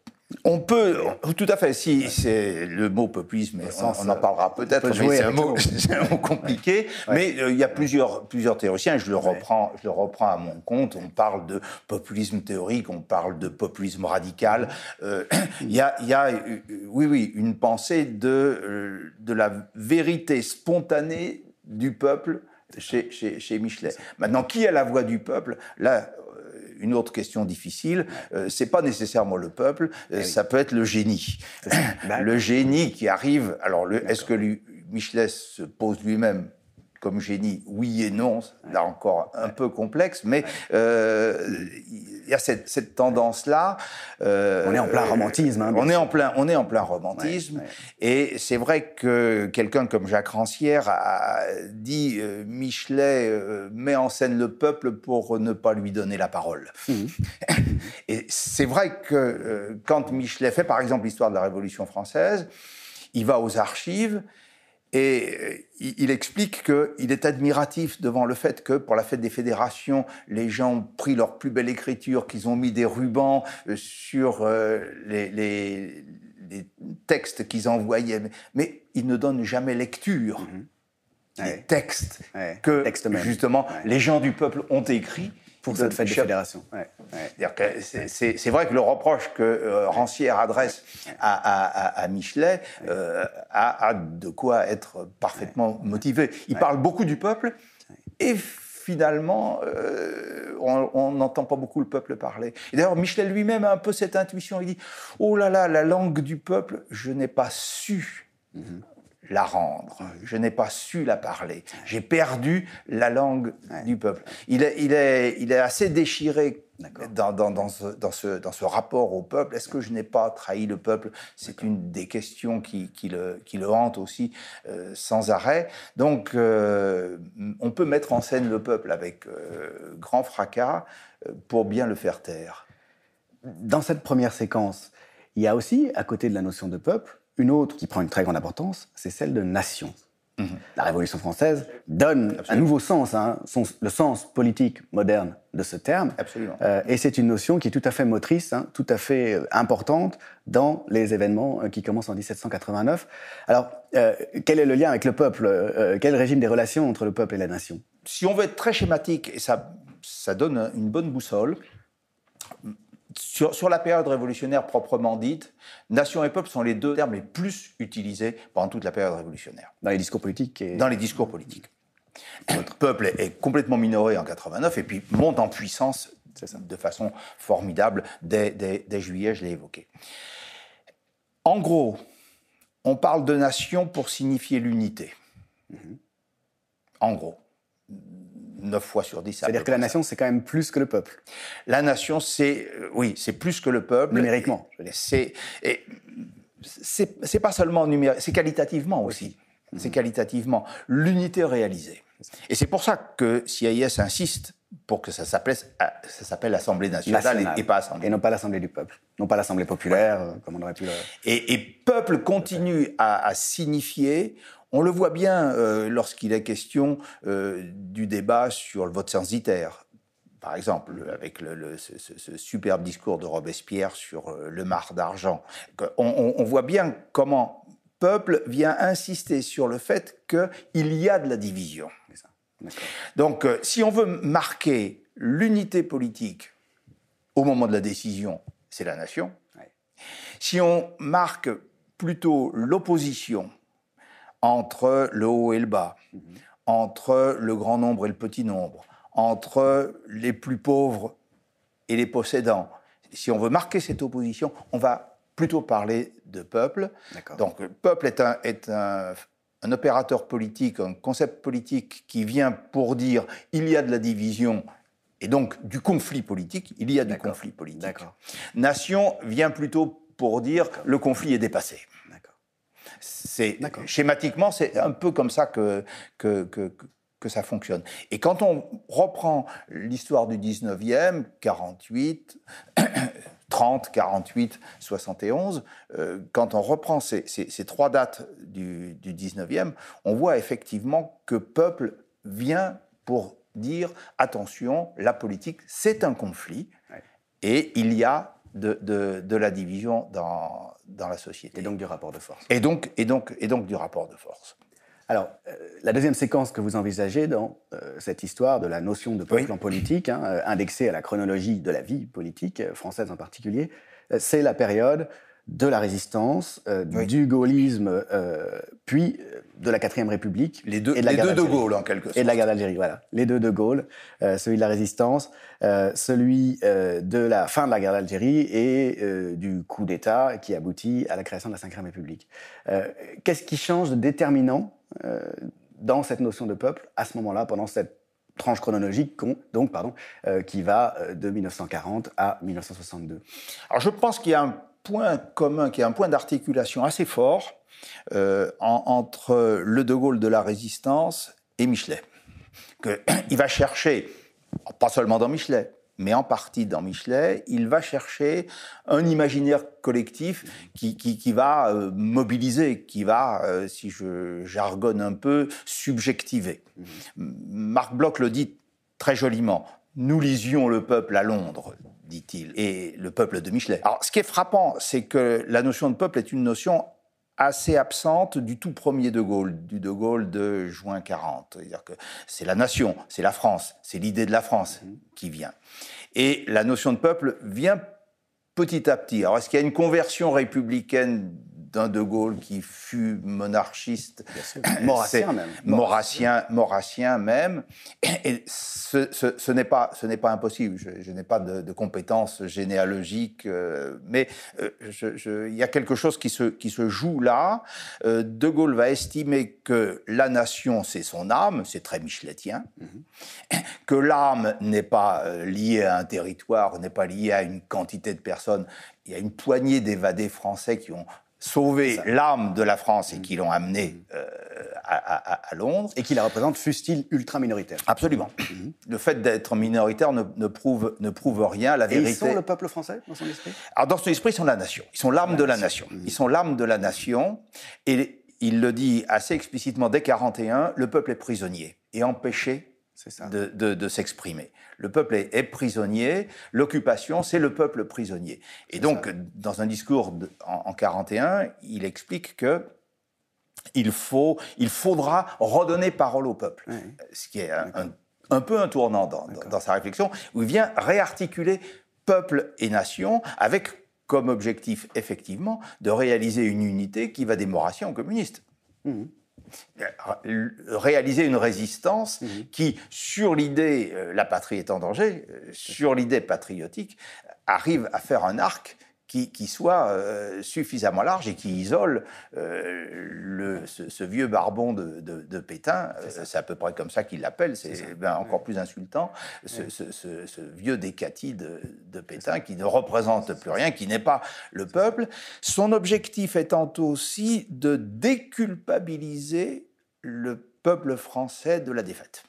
Speaker 3: On peut, tout à fait, si c'est le mot populisme, on, en parlera peut-être, mais c'est un, mot, compliqué. Mais euh, il y a plusieurs, plusieurs théoriciens, je le, reprends, je le reprends à mon compte. On parle de populisme théorique, on parle de populisme radical. Euh, il y a, y a euh, oui, oui, une pensée de, de la vérité spontanée du peuple chez, chez, chez Michelet. Maintenant, qui a la voix du peuple? Là, une autre question difficile, euh, c'est pas nécessairement le peuple, euh, eh ça peut être le génie. le génie qui arrive. Alors, est-ce que lui, Michelet se pose lui-même comme génie, oui et non, là encore un peu complexe, mais euh, il y a cette, tendance-là.
Speaker 2: Euh, on est en plein romantisme. Hein,
Speaker 3: on, est en plein, on est en plein romantisme. Et c'est vrai que quelqu'un comme Jacques Rancière a dit euh, Michelet met en scène le peuple pour ne pas lui donner la parole. Mmh. et c'est vrai que quand Michelet fait par exemple l'histoire de la Révolution française, il va aux archives et euh, il explique qu'il est admiratif devant le fait que pour la fête des fédérations, les gens ont pris leur plus belle écriture, qu'ils ont mis des rubans euh, sur euh, les, textes qu'ils envoyaient, mais ils ne donnent jamais lecture. Mm des textes que justement les gens du peuple ont écrits
Speaker 2: pour cette fête de fédération.
Speaker 3: C'est vrai que le reproche que euh, Rancière adresse à, Michelet euh, a, de quoi être parfaitement motivé. Il parle beaucoup du peuple et finalement, euh, on n'entend pas beaucoup le peuple parler. Et d'ailleurs, Michelet lui-même a un peu cette intuition. Il dit Oh là là, la langue du peuple, je n'ai pas su. Mhm la rendre. Je n'ai pas su la parler. J'ai perdu la langue du peuple. Il est, il est, il est assez déchiré dans, dans, dans, ce, dans, ce, dans, ce, rapport au peuple. Est-ce que je n'ai pas trahi le peuple? C'est une des questions qui, qui, le, qui le hante aussi euh, sans arrêt. Donc, euh, on peut mettre en scène le peuple avec euh, grand fracas pour bien le faire taire.
Speaker 2: Dans cette première séquence, il y a aussi, à côté de la notion de peuple, une autre qui prend une très grande importance, c'est celle de nation. Mhm. La Révolution française donne un nouveau sens, hein, le sens politique moderne de ce terme. Euh, et c'est une notion qui est tout à fait motrice, hein, tout à fait euh, importante dans les événements euh, qui commencent en 1789. Alors, quel est le lien avec le peuple Quel régime des relations entre le peuple et la nation?
Speaker 3: Si on veut être très schématique, et ça, ça donne une bonne boussole, sur, la période révolutionnaire proprement dite, nation et peuple sont les deux termes les plus utilisés pendant toute la période révolutionnaire.
Speaker 2: Dans les discours politiques
Speaker 3: Dans les discours politiques. Notre peuple est complètement minoré en 89 et puis monte en puissance de façon formidable dès, juillet, je l'ai évoqué. En gros, on parle de nation pour signifier l'unité. Mm-hmm. En gros. 9 fois sur 10.
Speaker 2: C'est-à-dire que la nation, c'est quand même plus que le peuple.
Speaker 3: La nation, c'est euh, oui, c'est plus que le peuple.
Speaker 2: Numériquement.
Speaker 3: C'est c'est pas seulement numérique, c'est qualitativement aussi. C'est qualitativement l'unité réalisée. Et c'est pour ça que CIS insiste pour que ça s'appelle s'appelle l'Assemblée nationale, Et, pas Assemblée.
Speaker 2: Et non pas l'Assemblée du peuple, non pas l'Assemblée populaire, euh, comme on aurait pu le...
Speaker 3: Et, et peuple continue à, à signifier on le voit bien euh, lorsqu'il est question euh, du débat sur le vote censitaire. par exemple, avec le, ce, superbe discours de Robespierre sur euh, le mar d'argent, on, voit bien comment peuple vient insister sur le fait qu'il y a de la division. Donc, si on veut marquer l'unité politique au moment de la décision, c'est la nation. Si on marque plutôt l'opposition entre le haut et le bas, mhm. entre le grand nombre et le petit nombre, entre les plus pauvres et les possédants. Si on veut marquer cette opposition, on va plutôt parler de peuple. Donc, le peuple est, un, est un, un, opérateur politique, un concept politique qui vient pour dire il y a de la division et donc du conflit politique. Il y a du conflit politique. Nation vient plutôt pour dire le conflit est dépassé. C'est schématiquement, c'est un peu comme ça que, que, que, que ça fonctionne. Et quand on reprend l'histoire du 19e, 48, 30, 48, 71, quand on reprend ces, ces, trois dates du, du, 19e, on voit effectivement que peuple vient pour dire attention, la politique, c'est un conflit, et il y a de, de, de, la division dans, dans la société.
Speaker 2: Et donc du rapport de force.
Speaker 3: Et donc, et donc, et donc du rapport de force.
Speaker 2: Alors, euh, la deuxième séquence que vous envisagez dans euh, cette histoire de la notion de peuple en politique, hein, euh, indexée à la chronologie de la vie politique française en particulier, c'est la période de la résistance, du gaullisme, puis de la quatrième République.
Speaker 3: Les deux, et de, la les deux de Gaulle, en quelque sorte.
Speaker 2: Et de la guerre d'Algérie, voilà. Les deux de Gaulle, celui de la résistance, celui de la fin de la guerre d'Algérie et du coup d'État qui aboutit à la création de la cinquième République. Qu'est-ce qui change de déterminant euh, dans cette notion de peuple à ce moment-là, pendant cette tranche chronologique donc, pardon, euh, qui va euh, de 1940 à 1962
Speaker 3: Alors je pense qu'il y a un point commun, qu'il y a un point d'articulation assez fort entre le De Gaulle de la résistance et Michelet. Que, il va chercher, pas seulement dans Michelet, mais en partie dans Michelet, il va chercher un imaginaire collectif qui, qui, va euh, mobiliser, qui va, euh, si je jargonne un peu, subjectiver. Mhm. Marc Bloch le dit très joliment. Nous lisions le peuple à Londres, dit-il, et le peuple de Michelet. Alors, ce qui est frappant, c'est que la notion de peuple est une notion assez absente du tout premier De Gaulle, du De Gaulle de juin 40. C'est-à-dire que c'est la nation, c'est la France, c'est l'idée de la France mmh. qui vient. Et la notion de peuple vient petit à petit. Alors, est-ce qu'il y a une conversion républicaine d'un De Gaulle qui fut monarchiste.
Speaker 2: Maurassien même.
Speaker 3: Maurassien, Maurassien même. Et ce, ce, n'est pas, ce pas impossible. Je, n'ai pas de, compétences généalogiques, euh, mais euh, il y a quelque chose qui se, qui se joue là. Euh, de Gaulle va estimer que la nation, c'est son âme, c'est très micheletien, mhm. que l'âme n'est pas liée à un territoire, n'est pas liée à une quantité de personnes. Il y a une poignée d'évadés français qui ont sauvé l'âme de la France et qui l'ont amené mm. euh, à, Londres.
Speaker 2: Et qui la représente, fût-il ultra minoritaire.
Speaker 3: Absolument. Mm-hmm. Le fait d'être minoritaire ne, prouve, ne prouve rien. La vérité.
Speaker 2: Et ils sont le peuple français dans son esprit?
Speaker 3: Alors dans son esprit, ils sont la nation. Ils sont l'âme de la nation. Ils sont l'âme de la nation. Et il le dit assez explicitement dès 41, le peuple est prisonnier et empêché de, s'exprimer. Le peuple est, prisonnier, l'occupation, c'est le peuple prisonnier. Et donc, dans un discours en, en, 41, il explique que il, faut, il faudra redonner parole au peuple. Ce qui est un, peu un tournant dans, dans, sa réflexion, où il vient réarticuler peuple et nation avec comme objectif, effectivement, de réaliser une unité qui va des Maurassiens aux communistes. Mmh réaliser une résistance mhm. qui, sur l'idée euh, la patrie est en danger, euh, sur l'idée patriotique, arrive à faire un arc qui, soit euh, suffisamment large et qui isole le, ce, vieux barbon de, Pétain, c'est à peu près comme ça qu'il l'appelle, c'est ben, encore plus insultant, ce, vieux décati de, de Pétain qui ne représente plus rien, qui n'est pas le peuple, son objectif étant aussi de déculpabiliser le peuple français de la défaite.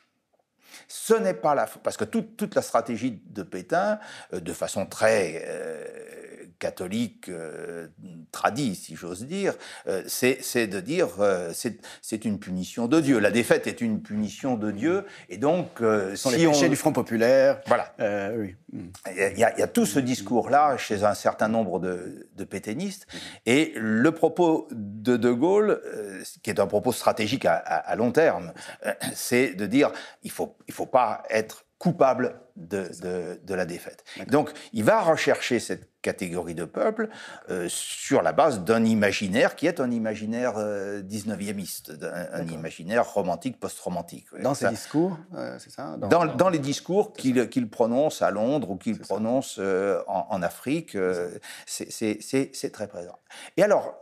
Speaker 3: Ce n'est pas la parce que toute, toute, la stratégie de Pétain, euh, de façon très euh, catholique euh, tradit, si j'ose dire, euh, c'est de dire euh, c'est une punition de Dieu. La défaite est une punition de Dieu, et donc
Speaker 2: Ce sont les péchés du Front populaire.
Speaker 3: Voilà. oui. Il y, a, tout ce discours-là chez un certain nombre de, de pétainistes, et le propos de De Gaulle, qui est un propos stratégique à, à long terme, c'est de dire il faut il faut pas être coupable de, de, la défaite. Donc, il va rechercher cette catégorie de peuple euh, sur la base d'un imaginaire qui est un imaginaire 19e, euh, un, imaginaire romantique, post-romantique.
Speaker 2: Dans ses discours, euh, c'est ça
Speaker 3: dans, dans, les discours qu'il prononce à Londres ou qu'il prononce en, en, Afrique, c'est très présent. Et alors,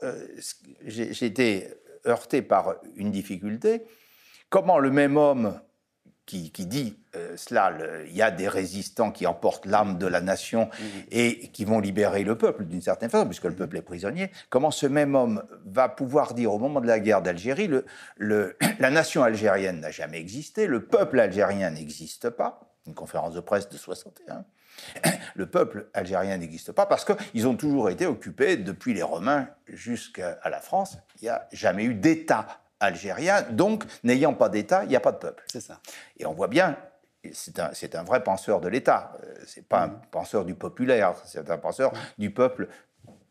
Speaker 3: j'ai été heurté par une difficulté. Comment le même homme qui, dit euh, cela, il y a des résistants qui emportent l'âme de la nation mmh. et qui vont libérer le peuple d'une certaine façon, puisque le peuple est prisonnier, comment ce même homme va pouvoir dire au moment de la guerre d'Algérie, le, la nation algérienne n'a jamais existé, le peuple algérien n'existe pas, une conférence de presse de 61, le peuple algérien n'existe pas parce qu'ils ont toujours été occupés depuis les Romains jusqu'à la France. Il n'y a jamais eu d'État algérien. Donc, n'ayant pas d'État, il n'y a pas de peuple.
Speaker 2: C'est ça.
Speaker 3: Et on voit bien, c'est un, un, vrai penseur de l'État. Euh, c'est pas un mm. penseur du populaire, c'est un penseur du peuple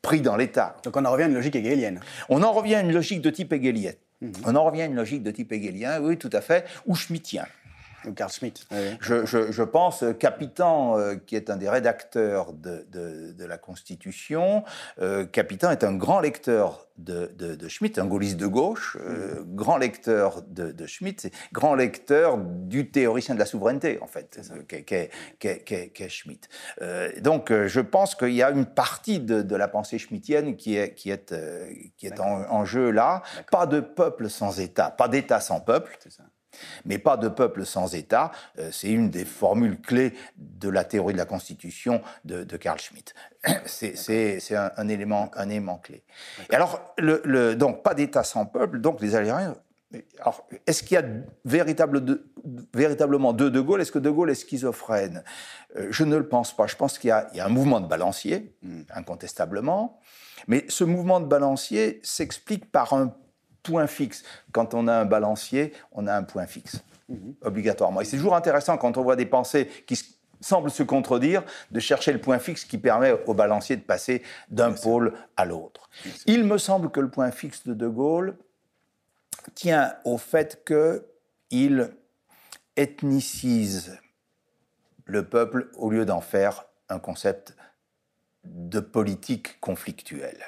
Speaker 3: pris dans l'État.
Speaker 2: Donc on en revient à une logique hegelienne.
Speaker 3: On en revient à une logique de type hegelien. Mm-hmm. On en revient à une logique de type hegelien, oui, tout à fait, ou schmittien.
Speaker 2: Carl Schmitt.
Speaker 3: Je, pense, euh, Capitan, euh, qui est un des rédacteurs de, la Constitution, euh, Capitan est un grand lecteur de, Schmitt, un gaulliste de gauche, mm. grand lecteur de, Schmitt, grand lecteur du théoricien de la souveraineté, en fait, qu'est Schmitt. donc, je pense qu'il y a une partie de, la pensée schmittienne qui est, qui est, qui est en, en, jeu là. Pas de peuple sans État, pas d'État sans peuple. C'est ça mais pas de peuple sans État. Euh, c'est une des formules clés de la théorie de la Constitution de, Carl Schmitt. C'est un, élément, un élément clé. Et alors, le, donc, pas d'État sans peuple, donc les Algériens. Alors, est-ce qu'il y a véritablement deux De Gaulle? Est-ce que De Gaulle est schizophrène? Euh, Je ne le pense pas. Je pense qu'il y, y, a un mouvement de balancier, hmm. incontestablement. Mais ce mouvement de balancier s'explique par un point fixe. Quand on a un balancier, on a un point fixe, mhm. obligatoirement. Et c'est toujours intéressant quand on voit des pensées qui semblent se contredire, de chercher le point fixe qui permet au balancier de passer d'un pôle à l'autre. Il me semble que le point fixe de De Gaulle tient au fait qu'il ethnicise le peuple au lieu d'en faire un concept de politique conflictuelle.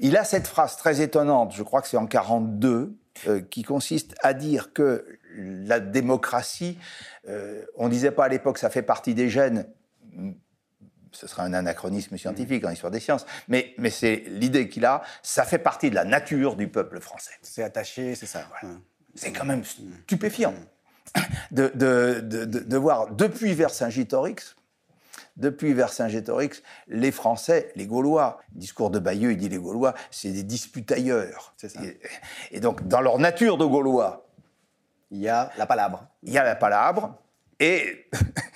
Speaker 3: Il a cette phrase très étonnante, je crois que c'est en 42, euh, qui consiste à dire que la démocratie, euh, on disait pas à l'époque ça fait partie des gènes, ce serait un anachronisme scientifique en histoire des sciences, mais, mais c'est l'idée qu'il a, ça fait partie de la nature du peuple français.
Speaker 2: C'est attaché, c'est ça.
Speaker 3: C'est quand même stupéfiant de, de, de, de voir depuis Vercingétorix, depuis Vercingétorix, les Français, les Gaulois, discours de Bayeux, il dit les Gaulois, c'est des disputailleurs. Et, et, donc, dans leur nature de Gaulois,
Speaker 2: il y a la palabre.
Speaker 3: Il y a la palabre, et,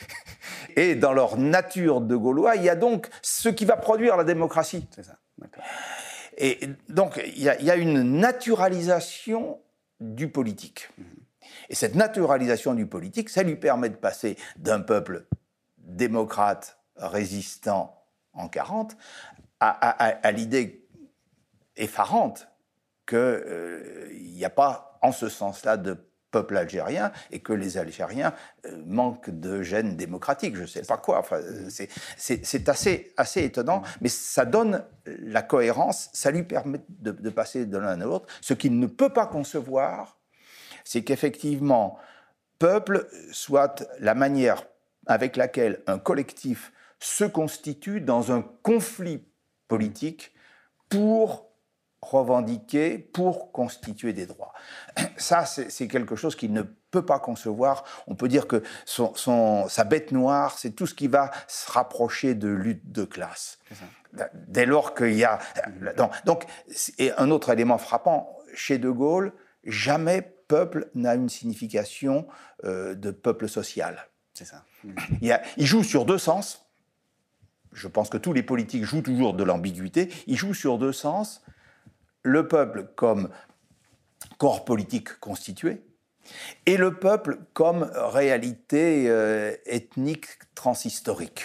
Speaker 3: et dans leur nature de Gaulois, il y a donc ce qui va produire la démocratie.
Speaker 2: C'est ça,
Speaker 3: Et donc, il y, a, une naturalisation du politique. Mhm. Et cette naturalisation du politique, ça lui permet de passer d'un peuple démocrate résistant en 40 à, l'idée effarante qu'il euh, n'y a pas en ce sens-là de peuple algérien et que les Algériens euh, manquent de gènes démocratiques, je ne sais pas quoi. Enfin, c'est assez, assez étonnant, mais ça donne la cohérence, ça lui permet de, de passer de l'un à l'autre. Ce qu'il ne peut pas concevoir, c'est qu'effectivement, peuple soit la manière avec laquelle un collectif se constitue dans un conflit politique pour revendiquer, pour constituer des droits. Ça, c'est quelque chose qu'il ne peut pas concevoir. On peut dire que son, sa bête noire, c'est tout ce qui va se rapprocher de lutte de classe. Dès lors qu'il y a... Donc, et un autre élément frappant, chez De Gaulle, jamais peuple n'a une signification euh, de peuple social.
Speaker 2: C'est ça.
Speaker 3: Il, joue sur deux sens. je pense que tous les politiques jouent toujours de l'ambiguïté, ils jouent sur deux sens. Le peuple comme corps politique constitué, et le peuple comme réalité euh, ethnique transhistorique.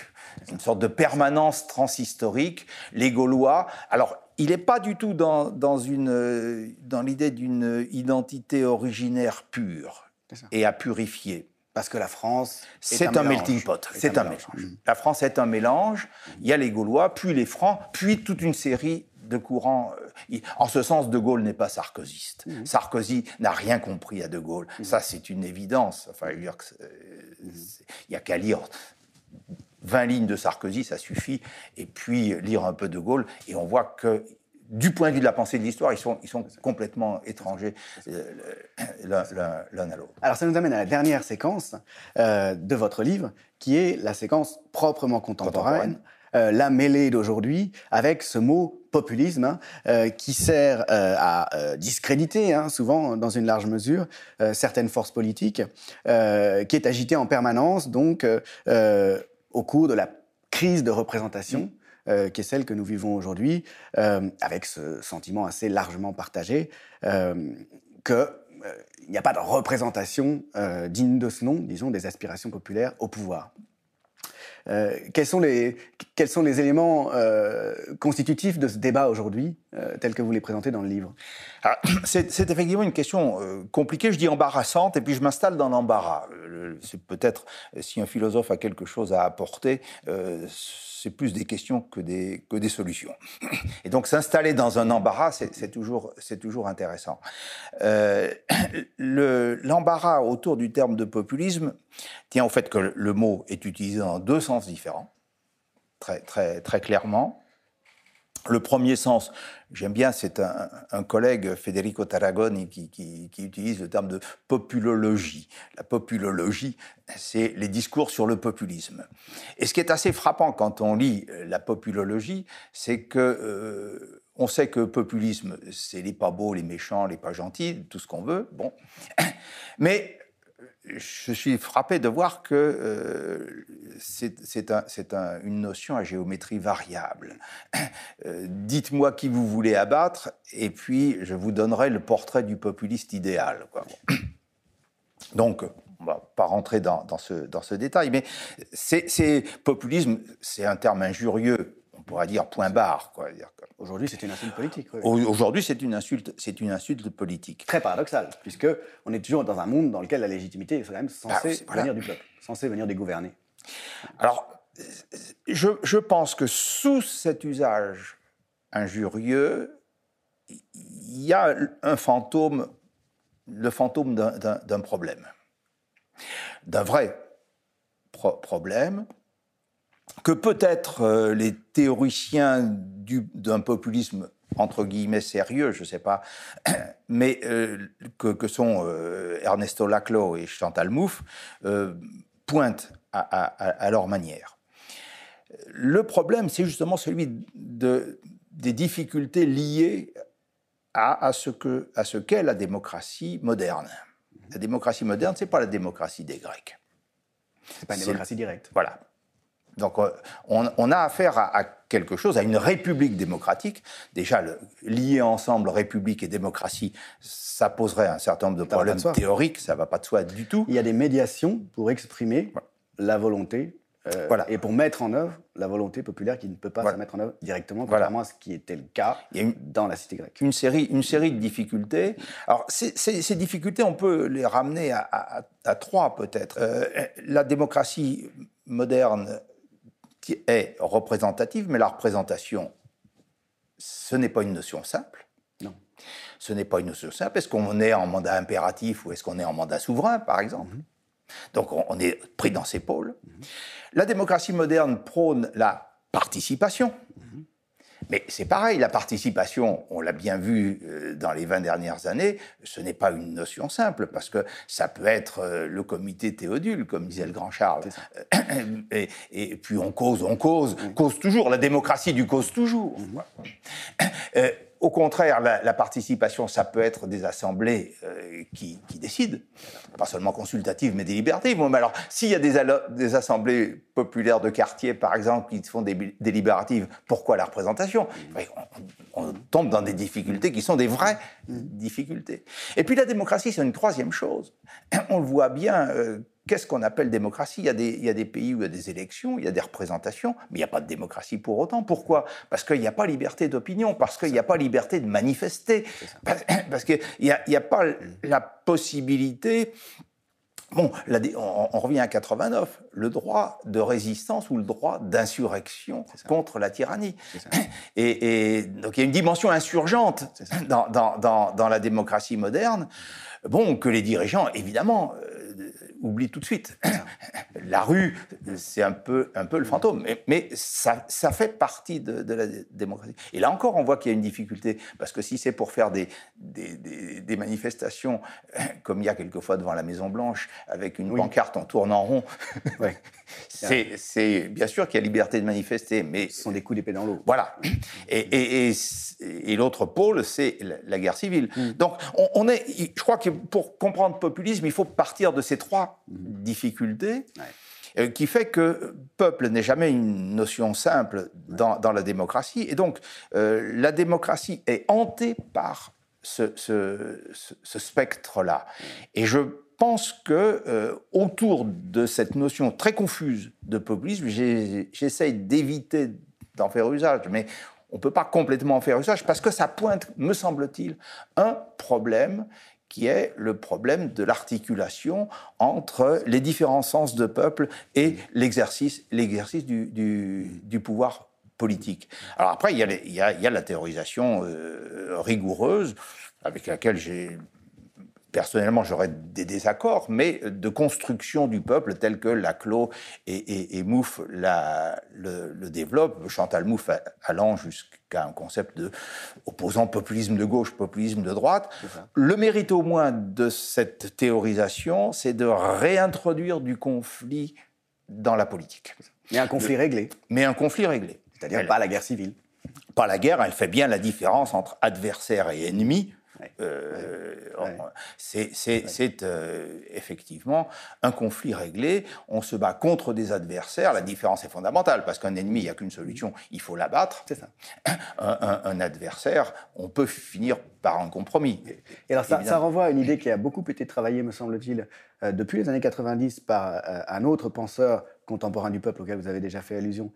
Speaker 3: Une sorte de permanence transhistorique. Les Gaulois, alors il n'est pas du tout dans, dans, une, dans l'idée d'une identité originaire pure et à purifier.
Speaker 2: Parce que la France.
Speaker 3: C'est un, melting pot. C'est un, mélange. La France est un mélange. Il y a les Gaulois, puis les Francs, puis toute une série de courants. Euh, en ce sens, De Gaulle n'est pas sarkozyste. Mmh. Sarkozy n'a rien compris à De Gaulle. Mmh. Ça, c'est une évidence. Enfin, il n'y a qu'à lire 20 lignes de Sarkozy, ça suffit, et puis lire un peu De Gaulle, et on voit que du point de vue de la pensée de l'histoire, ils sont, ils sont complètement étrangers euh, l'un à l'autre.
Speaker 2: Alors ça nous amène à la dernière séquence euh, de votre livre, qui est la séquence proprement contemporaine. Euh, la mêlée d'aujourd'hui avec ce mot populisme hein, qui sert à discréditer hein, souvent dans une large mesure certaines forces politiques, qui est agité en permanence donc au cours de la crise de représentation. Euh, qui est celle que nous vivons aujourd'hui, euh, avec ce sentiment assez largement partagé euh, qu'il n'y a pas de représentation digne de ce nom, disons, des aspirations populaires au pouvoir. quels, sont les, éléments constitutifs de ce débat aujourd'hui, tel que vous les présentez dans le livre?
Speaker 3: C'est effectivement une question compliquée, je dis embarrassante, et puis je m'installe dans l'embarras. Peut-être, si un philosophe a quelque chose à apporter, c'est plus des questions que des, que des solutions. Et donc s'installer dans un embarras, c'est toujours, toujours intéressant. Euh, L'embarras autour du terme de populisme tient au fait que le mot est utilisé dans deux sens différents, très, très, très clairement. Le premier sens, j'aime bien, c'est un, collègue, Federico Tarragoni, qui, utilise le terme de populologie. La populologie, c'est les discours sur le populisme. Et ce qui est assez frappant quand on lit la populologie, c'est que euh, on sait que populisme, c'est les pas beaux, les méchants, les pas gentils, tout ce qu'on veut. Bon, mais je suis frappé de voir que euh, c'est une notion à géométrie variable. Euh, dites-moi qui vous voulez abattre, et puis je vous donnerai le portrait du populiste idéal. Donc, on va pas rentrer dans, ce, dans ce détail, mais c'est populisme, c'est un terme injurieux pourrait dire point barre.
Speaker 2: Aujourd'hui, c'est une insulte politique.
Speaker 3: Aujourd'hui, c'est une insulte, c'est une insulte politique.
Speaker 2: Très paradoxal, puisque on est toujours dans un monde dans lequel la légitimité est quand même censée ah, venir du peuple, censée venir des gouvernés.
Speaker 3: Alors, je, je pense que sous cet usage injurieux, il y a un fantôme, le fantôme d'un problème, d'un vrai problème que peut-être euh, les théoriciens d'un populisme entre guillemets sérieux, je ne sais pas, mais euh, que, sont euh, Ernesto Laclau et Chantal Mouffe, pointent à, leur manière. Le problème, c'est justement celui de, des difficultés liées à, à ce qu'est la démocratie moderne. La démocratie moderne, ce n'est pas la démocratie des Grecs.
Speaker 2: C'est pas une démocratie directe.
Speaker 3: Voilà. Donc euh, on, a affaire à, quelque chose, à une république démocratique. Déjà, le, lier ensemble république et démocratie, ça poserait un certain nombre de problèmes théoriques, ça ne va pas de soi du tout.
Speaker 2: Il y a des médiations pour exprimer la volonté euh, voilà. Et pour mettre en œuvre la volonté populaire qui ne peut pas se mettre en œuvre directement, contrairement à ce qui était le cas dans la cité grecque.
Speaker 3: Une série, une série de difficultés. Alors, ces, difficultés, on peut les ramener à, trois, peut-être. Euh, la démocratie moderne qui est représentative, mais la représentation, ce n'est pas une notion simple.
Speaker 2: Non.
Speaker 3: Ce n'est pas une notion simple. Est-ce qu'on est en mandat impératif ou est-ce qu'on est en mandat souverain, par exemple? Mhm. Donc on, est pris dans ces pôles. Mhm. La démocratie moderne prône la participation. Mhm. Mais c'est pareil, la participation, on l'a bien vu euh, dans les 20 dernières années, ce n'est pas une notion simple, parce que ça peut être euh, le comité Théodule, comme disait le grand Charles. Et, et, puis on cause, on cause, cause toujours, la démocratie du cause toujours. Euh, au contraire, la, participation, ça peut être des assemblées qui, décident, pas seulement consultatives, mais délibératives. mais alors, s'il y a des, assemblées populaires de quartier, par exemple, qui font des délibératives, pourquoi la représentation? On, tombe dans des difficultés qui sont des vraies difficultés. Et puis la démocratie, c'est une troisième chose. On le voit bien. Euh, Qu'est-ce qu'on appelle démocratie? Il y, a des, il y, a des, pays où il y a des élections, il y a des représentations, mais il n'y a pas de démocratie pour autant. Pourquoi? Parce qu'il n'y a pas liberté d'opinion, parce qu'il n'y a pas liberté de manifester, parce, qu'il n'y a, a, pas la possibilité Bon, on, revient à 89, le droit de résistance ou le droit d'insurrection contre la tyrannie. Et, donc il y a une dimension insurgente dans, dans, dans, la démocratie moderne, bon, que les dirigeants, évidemment, euh, oublie tout de suite. la rue, c'est un peu, un peu le fantôme, mais, ça, ça, fait partie de, la démocratie. Et là encore, on voit qu'il y a une difficulté, parce que si c'est pour faire des, des, manifestations, comme il y a quelquefois devant la Maison-Blanche, avec une pancarte en tournant rond, c'est bien sûr qu'il y a liberté de manifester, mais...
Speaker 2: Ce sont des coups d'épée dans l'eau.
Speaker 3: Voilà. Et, et, l'autre pôle, c'est la, guerre civile. Mm. Donc, on, est, je crois que pour comprendre le populisme, il faut partir de ces trois difficulté, euh, qui fait que peuple n'est jamais une notion simple dans, la démocratie. Et donc, euh, la démocratie est hantée par ce, spectre-là. Et je pense que euh, autour de cette notion très confuse de populisme, j'essaye d'éviter d'en faire usage, mais on ne peut pas complètement en faire usage parce que ça pointe, me semble-t-il, un problème qui est le problème de l'articulation entre les différents sens de peuple et l'exercice, l'exercice du, du, pouvoir politique. Alors après, il y a, il y a, la théorisation euh, rigoureuse avec laquelle j'ai personnellement, j'aurais des désaccords, mais de construction du peuple tel que Laclos et, et, Mouffe la, le, le développent, Chantal Mouffe allant jusqu'à un concept de opposant populisme de gauche, populisme de droite. Le mérite au moins de cette théorisation, c'est de réintroduire du conflit dans la politique.
Speaker 2: Mais un conflit réglé.
Speaker 3: Mais un conflit réglé.
Speaker 2: C'est-à-dire pas la guerre civile.
Speaker 3: Pas la guerre, elle fait bien la différence entre adversaire et ennemi. Euh, c'est euh, effectivement un conflit réglé. On se bat contre des adversaires. La différence est fondamentale parce qu'un ennemi, il n'y a qu'une solution, il faut l'abattre. C'est ça. Un, adversaire, on peut finir par un compromis.
Speaker 2: Et alors ça, ça, renvoie à une idée qui a beaucoup été travaillée, me semble-t-il, euh, depuis les années 90 par un autre penseur contemporain du peuple auquel vous avez déjà fait allusion,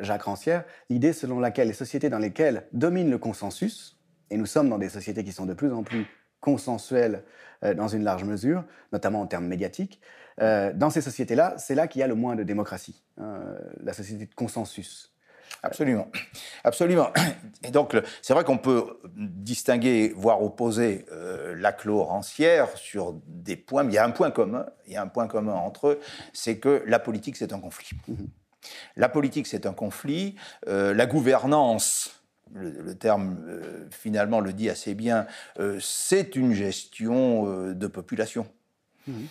Speaker 2: Jacques Rancière, l'idée selon laquelle les sociétés dans lesquelles domine le consensus, et nous sommes dans des sociétés qui sont de plus en plus consensuelles euh, dans une large mesure, notamment en termes médiatiques. Euh, dans ces sociétés-là, c'est là, qu'il y a le moins de démocratie, hein, la société de consensus.
Speaker 3: Absolument, absolument. Et donc, c'est vrai qu'on peut distinguer, voire opposer euh, l'acclo rancière sur des points, mais il y a un point commun, il y a un point commun entre eux, c'est que la politique, c'est un conflit. Mm-hmm. La politique, c'est un conflit. Euh, la gouvernance, le, terme euh, finalement le dit assez bien, euh, c'est une gestion euh, de population.
Speaker 2: Mhm.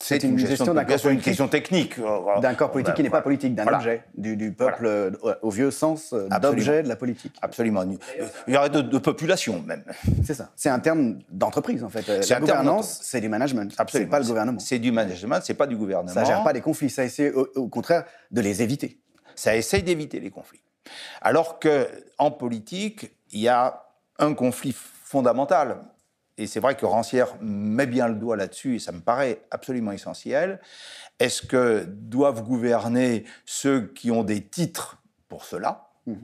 Speaker 2: C'est une, gestion, d'un corps
Speaker 3: une question technique.
Speaker 2: D'un corps politique qui n'est pas politique, d'un objet, du, peuple au vieux sens d'objet de la politique.
Speaker 3: Absolument. Il y aurait de, population même.
Speaker 2: C'est ça. C'est un terme d'entreprise en fait. La gouvernance, c'est du management. C'est pas le gouvernement.
Speaker 3: C'est du management, c'est pas du gouvernement.
Speaker 2: Ça gère pas des conflits, ça essaie au contraire de les éviter.
Speaker 3: Ça essaye d'éviter les conflits. Alors qu'en politique, il y a un conflit fondamental. Et c'est vrai que Rancière met bien le doigt là-dessus, et ça me paraît absolument essentiel. Est-ce que doivent gouverner ceux qui ont des titres pour cela? Mmh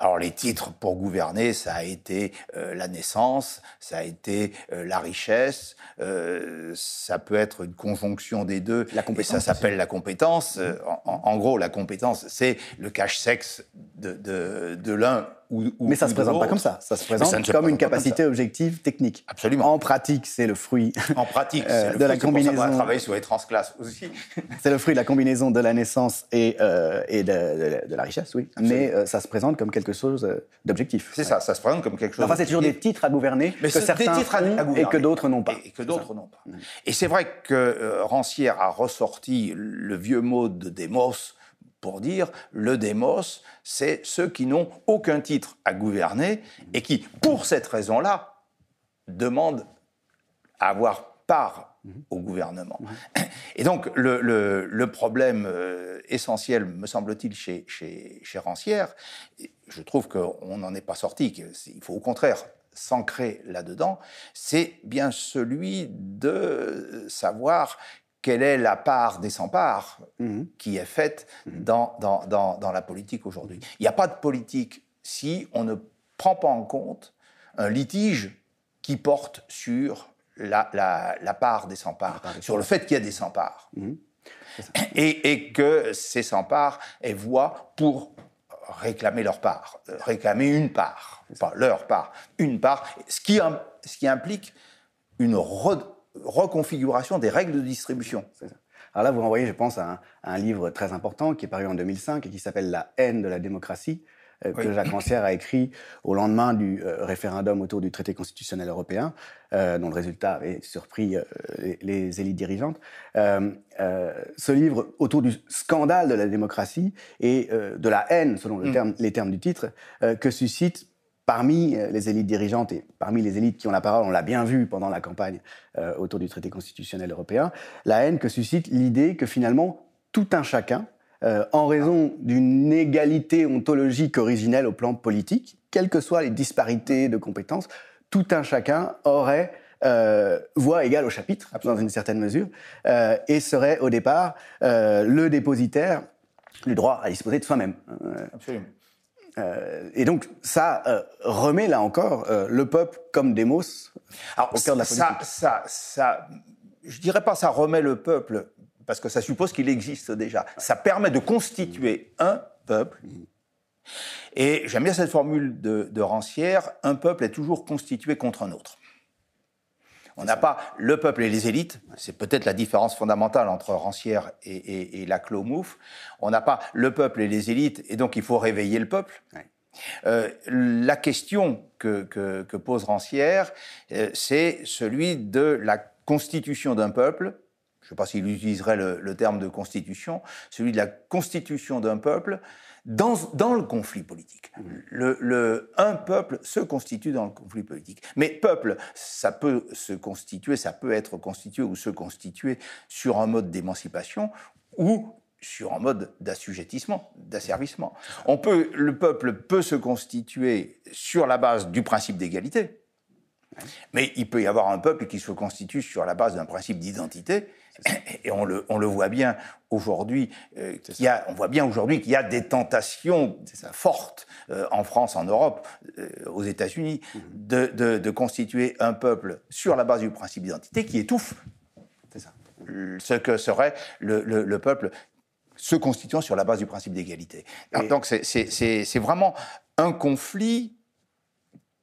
Speaker 3: alors les titres pour gouverner, ça a été euh, la naissance, ça a été euh, la richesse, euh, ça peut être une conjonction des deux. La compétence. Et ça s'appelle la compétence. En, gros, la compétence, c'est le cache-sexe de, de, de l'un
Speaker 2: mais ça ne se présente pas comme ça. Ça se présente comme une capacité objective technique.
Speaker 3: Absolument.
Speaker 2: En pratique, c'est le fruit.
Speaker 3: En pratique, euh, de la combinaison. On va travailler sur les transclasses aussi.
Speaker 2: c'est le fruit de la combinaison de la naissance et, euh, et de, de, la richesse, oui. Mais euh, ça se présente comme quelque chose d'objectif.
Speaker 3: C'est ça, ça se présente comme quelque chose.
Speaker 2: Enfin, c'est toujours des titres à gouverner mais que certains des titres à, gouverner. et que d'autres n'ont pas.
Speaker 3: Et, que d'autres n'ont pas. Et c'est vrai que Rancière a ressorti le vieux mot de Démos pour dire le démos, c'est ceux qui n'ont aucun titre à gouverner et qui, pour cette raison-là, demandent à avoir part au gouvernement. Et donc, le, problème euh, essentiel, me semble-t-il, chez, chez, chez Rancière, je trouve qu'on n'en est pas sorti, qu'il faut au contraire s'ancrer là-dedans, c'est bien celui de savoir quelle est la part des sans-parts mhm. qui est faite mhm. dans, dans, dans, la politique aujourd'hui. Il n'y a pas de politique si on ne prend pas en compte un litige qui porte sur la, la, part des sans-parts, sur le fait qu'il y a des sans-parts. Mhm. Et, et, que ces sans-parts aient voix pour réclamer leur part, euh, réclamer une part, pas leur part, une part, ce qui, ce qui implique une reconfiguration des règles de distribution.
Speaker 2: Alors là, vous renvoyez, je pense, à un, livre très important qui est paru en 2005 et qui s'appelle La haine de la démocratie, euh, que Jacques Rancière a écrit au lendemain du euh, référendum autour du traité constitutionnel européen, euh, dont le résultat avait surpris les, élites dirigeantes. ce livre autour du scandale de la démocratie et de la haine, selon le mm. terme, les termes du titre, que suscite parmi les élites dirigeantes et parmi les élites qui ont la parole, on l'a bien vu pendant la campagne autour du traité constitutionnel européen, la haine que suscite l'idée que finalement tout un chacun, euh, en raison d'une égalité ontologique originelle au plan politique, quelles que soient les disparités de compétences, tout un chacun aurait euh, voix égale au chapitre, dans une certaine mesure, euh, et serait au départ euh, le dépositaire du droit à disposer de soi-même. Absolument. et donc ça remet là encore le peuple comme démos
Speaker 3: au cœur de la politique. Ça, ça, ça, je dirais pas ça remet le peuple parce que ça suppose qu'il existe déjà. Ça permet de constituer un peuple. Et j'aime bien cette formule de, Rancière, un peuple est toujours constitué contre un autre. On n'a pas le peuple et les élites, c'est peut-être la différence fondamentale entre Rancière et, la Clomouf. On n'a pas le peuple et les élites, et donc il faut réveiller le peuple. Euh, la question que, pose Rancière, euh, c'est celui de la constitution d'un peuple je ne sais pas s'il utiliserait le, terme de constitution, celui de la constitution d'un peuple dans, dans, le conflit politique. Mmh. Le, un peuple se constitue dans le conflit politique. Mais peuple, ça peut se constituer, ça peut être constitué ou se constituer sur un mode d'émancipation ou sur un mode d'assujettissement, d'asservissement. On peut, le peuple peut se constituer sur la base du principe d'égalité, mais il peut y avoir un peuple qui se constitue sur la base d'un principe d'identité et on le, on le voit bien aujourd'hui, euh, on voit bien aujourd'hui qu'il y a des tentations fortes euh, en France, en Europe, euh, aux États-Unis, mhm. de, de, constituer un peuple sur la base du principe d'identité qui étouffe ça. ce que serait le, le, peuple se constituant sur la base du principe d'égalité. Donc c'est vraiment un conflit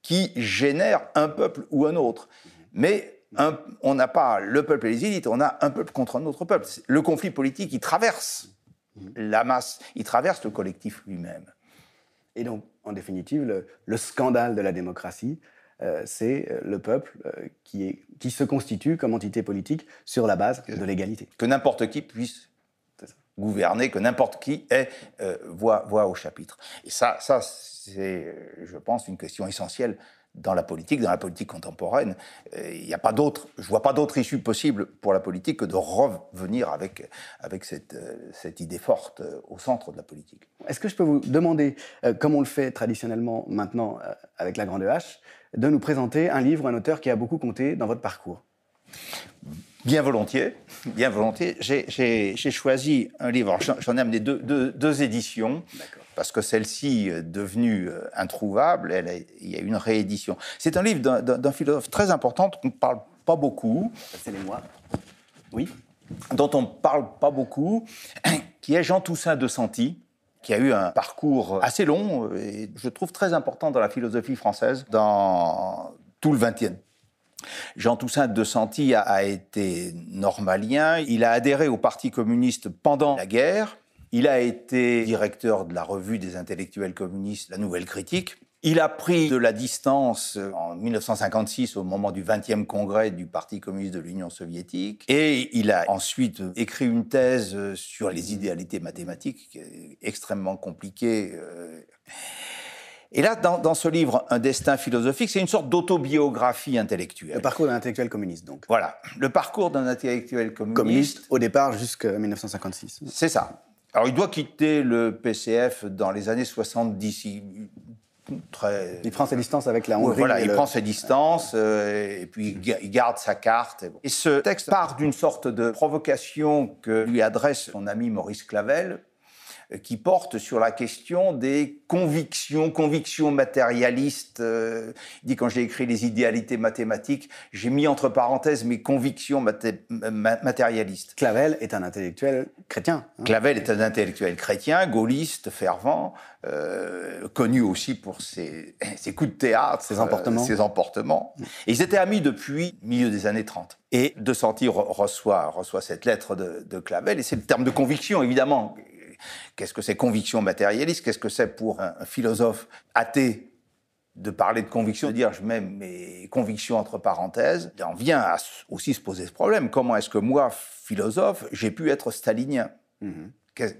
Speaker 3: qui génère un peuple ou un autre. Mhm. Mais on n'a pas le peuple et les élites, on a un peuple contre un autre peuple. Le conflit politique, il traverse la masse, il traverse le collectif lui-même.
Speaker 2: Et donc, en définitive, le, scandale de la démocratie, euh, c'est euh, le peuple euh, qui, se constitue comme entité politique sur la base de l'égalité.
Speaker 3: Que n'importe qui puisse gouverner, que n'importe qui ait voix, voix, au chapitre. Et ça, ça c'est, je pense, une question essentielle dans la politique, dans la politique contemporaine. Euh, il n'y a pas d'autre, je vois pas d'autre issue possible pour la politique que de revenir avec, avec cette, euh, cette idée forte euh, au centre de la politique.
Speaker 2: Est-ce que je peux vous demander, comme on le fait traditionnellement maintenant avec la Grande H, de nous présenter un livre, un auteur qui a beaucoup compté dans votre parcours?
Speaker 3: Bien volontiers, bien volontiers. J'ai choisi un livre, j'en ai amené deux, deux, deux éditions. D'accord parce que celle-ci, devenue euh, introuvable, elle il y a une réédition. C'est un livre d'un philosophe très important qu'on ne parle pas beaucoup.
Speaker 2: C'est les mois. Oui.
Speaker 3: Dont on ne parle pas beaucoup, qui est Jean Toussaint de Santi, qui a eu un parcours assez long euh, et je trouve très important dans la philosophie française, dans tout le XXe Jean Toussaint de Santi a, été normalien. Il a adhéré au Parti communiste pendant la guerre. Il a été directeur de la revue des intellectuels communistes, La Nouvelle Critique. Il a pris de la distance en 1956 au moment du 20e congrès du Parti communiste de l'Union soviétique et il a ensuite écrit une thèse sur les idéalités mathématiques extrêmement compliquée. Euh. Et là, dans, ce livre, Un destin philosophique, c'est une sorte d'autobiographie intellectuelle.
Speaker 2: Le parcours d'un intellectuel communiste, donc.
Speaker 3: Voilà, le parcours d'un intellectuel communiste.
Speaker 2: Communiste, au départ, jusqu'à 1956.
Speaker 3: C'est ça. Alors, il doit quitter le PCF dans les années 70.
Speaker 2: Il prend ses distances avec la Hongrie.
Speaker 3: voilà, il prend ses distances euh, et puis il garde sa carte. Et ce texte part d'une sorte de provocation que lui adresse son ami Maurice Clavel, qui porte sur la question des convictions, convictions matérialistes. Euh, il dit quand j'ai écrit les idéalités mathématiques, j'ai mis entre parenthèses mes convictions matérialistes.
Speaker 2: Clavel est un intellectuel chrétien.
Speaker 3: Hein. Clavel est un intellectuel chrétien, gaulliste, fervent, euh, connu aussi pour ses, ses, coups de théâtre,
Speaker 2: ses emportements.
Speaker 3: Euh, ses emportements. Et ils étaient amis depuis milieu des années 30. Et De Santi reçoit, reçoit cette lettre de, de Clavel, et c'est le terme de conviction, évidemment, Qu'est-ce que c'est conviction matérialiste? Qu'est-ce que c'est pour un, philosophe athée de parler de conviction, de dire je mets mes convictions entre parenthèses? On vient à aussi se poser ce problème. Comment est-ce que moi, philosophe, j'ai pu être stalinien? Mm-hmm.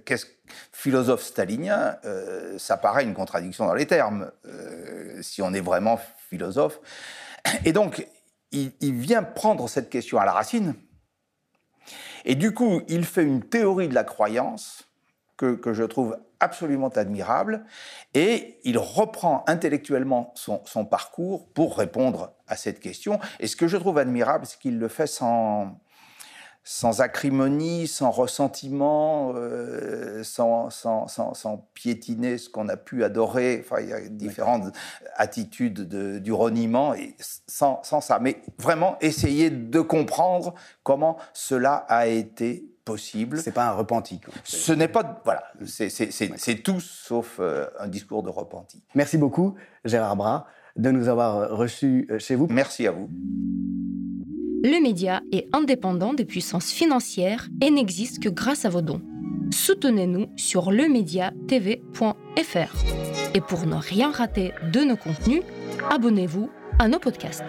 Speaker 3: Qu'est-ce philosophe stalinien euh, Ça paraît une contradiction dans les termes, euh, si on est vraiment philosophe. Et donc, il, vient prendre cette question à la racine. Et du coup, il fait une théorie de la croyance que, je trouve absolument admirable, et il reprend intellectuellement son, son, parcours pour répondre à cette question. Et ce que je trouve admirable, c'est qu'il le fait sans, sans acrimonie, sans ressentiment, euh, sans, sans, sans, piétiner ce qu'on a pu adorer. Enfin, il y a différentes attitudes de, du reniement, et sans, sans ça. Mais vraiment essayer de comprendre comment cela a été possible.
Speaker 2: C'est pas un repenti.
Speaker 3: Ce n'est pas voilà, c'est tout sauf euh, un discours de repenti.
Speaker 2: Merci beaucoup Gérard Bras de nous avoir reçus euh, chez vous.
Speaker 3: Merci à vous.
Speaker 4: Le média est indépendant des puissances financières et n'existe que grâce à vos dons. Soutenez-nous sur lemediatv.fr. Et pour ne rien rater de nos contenus, abonnez-vous à nos podcasts.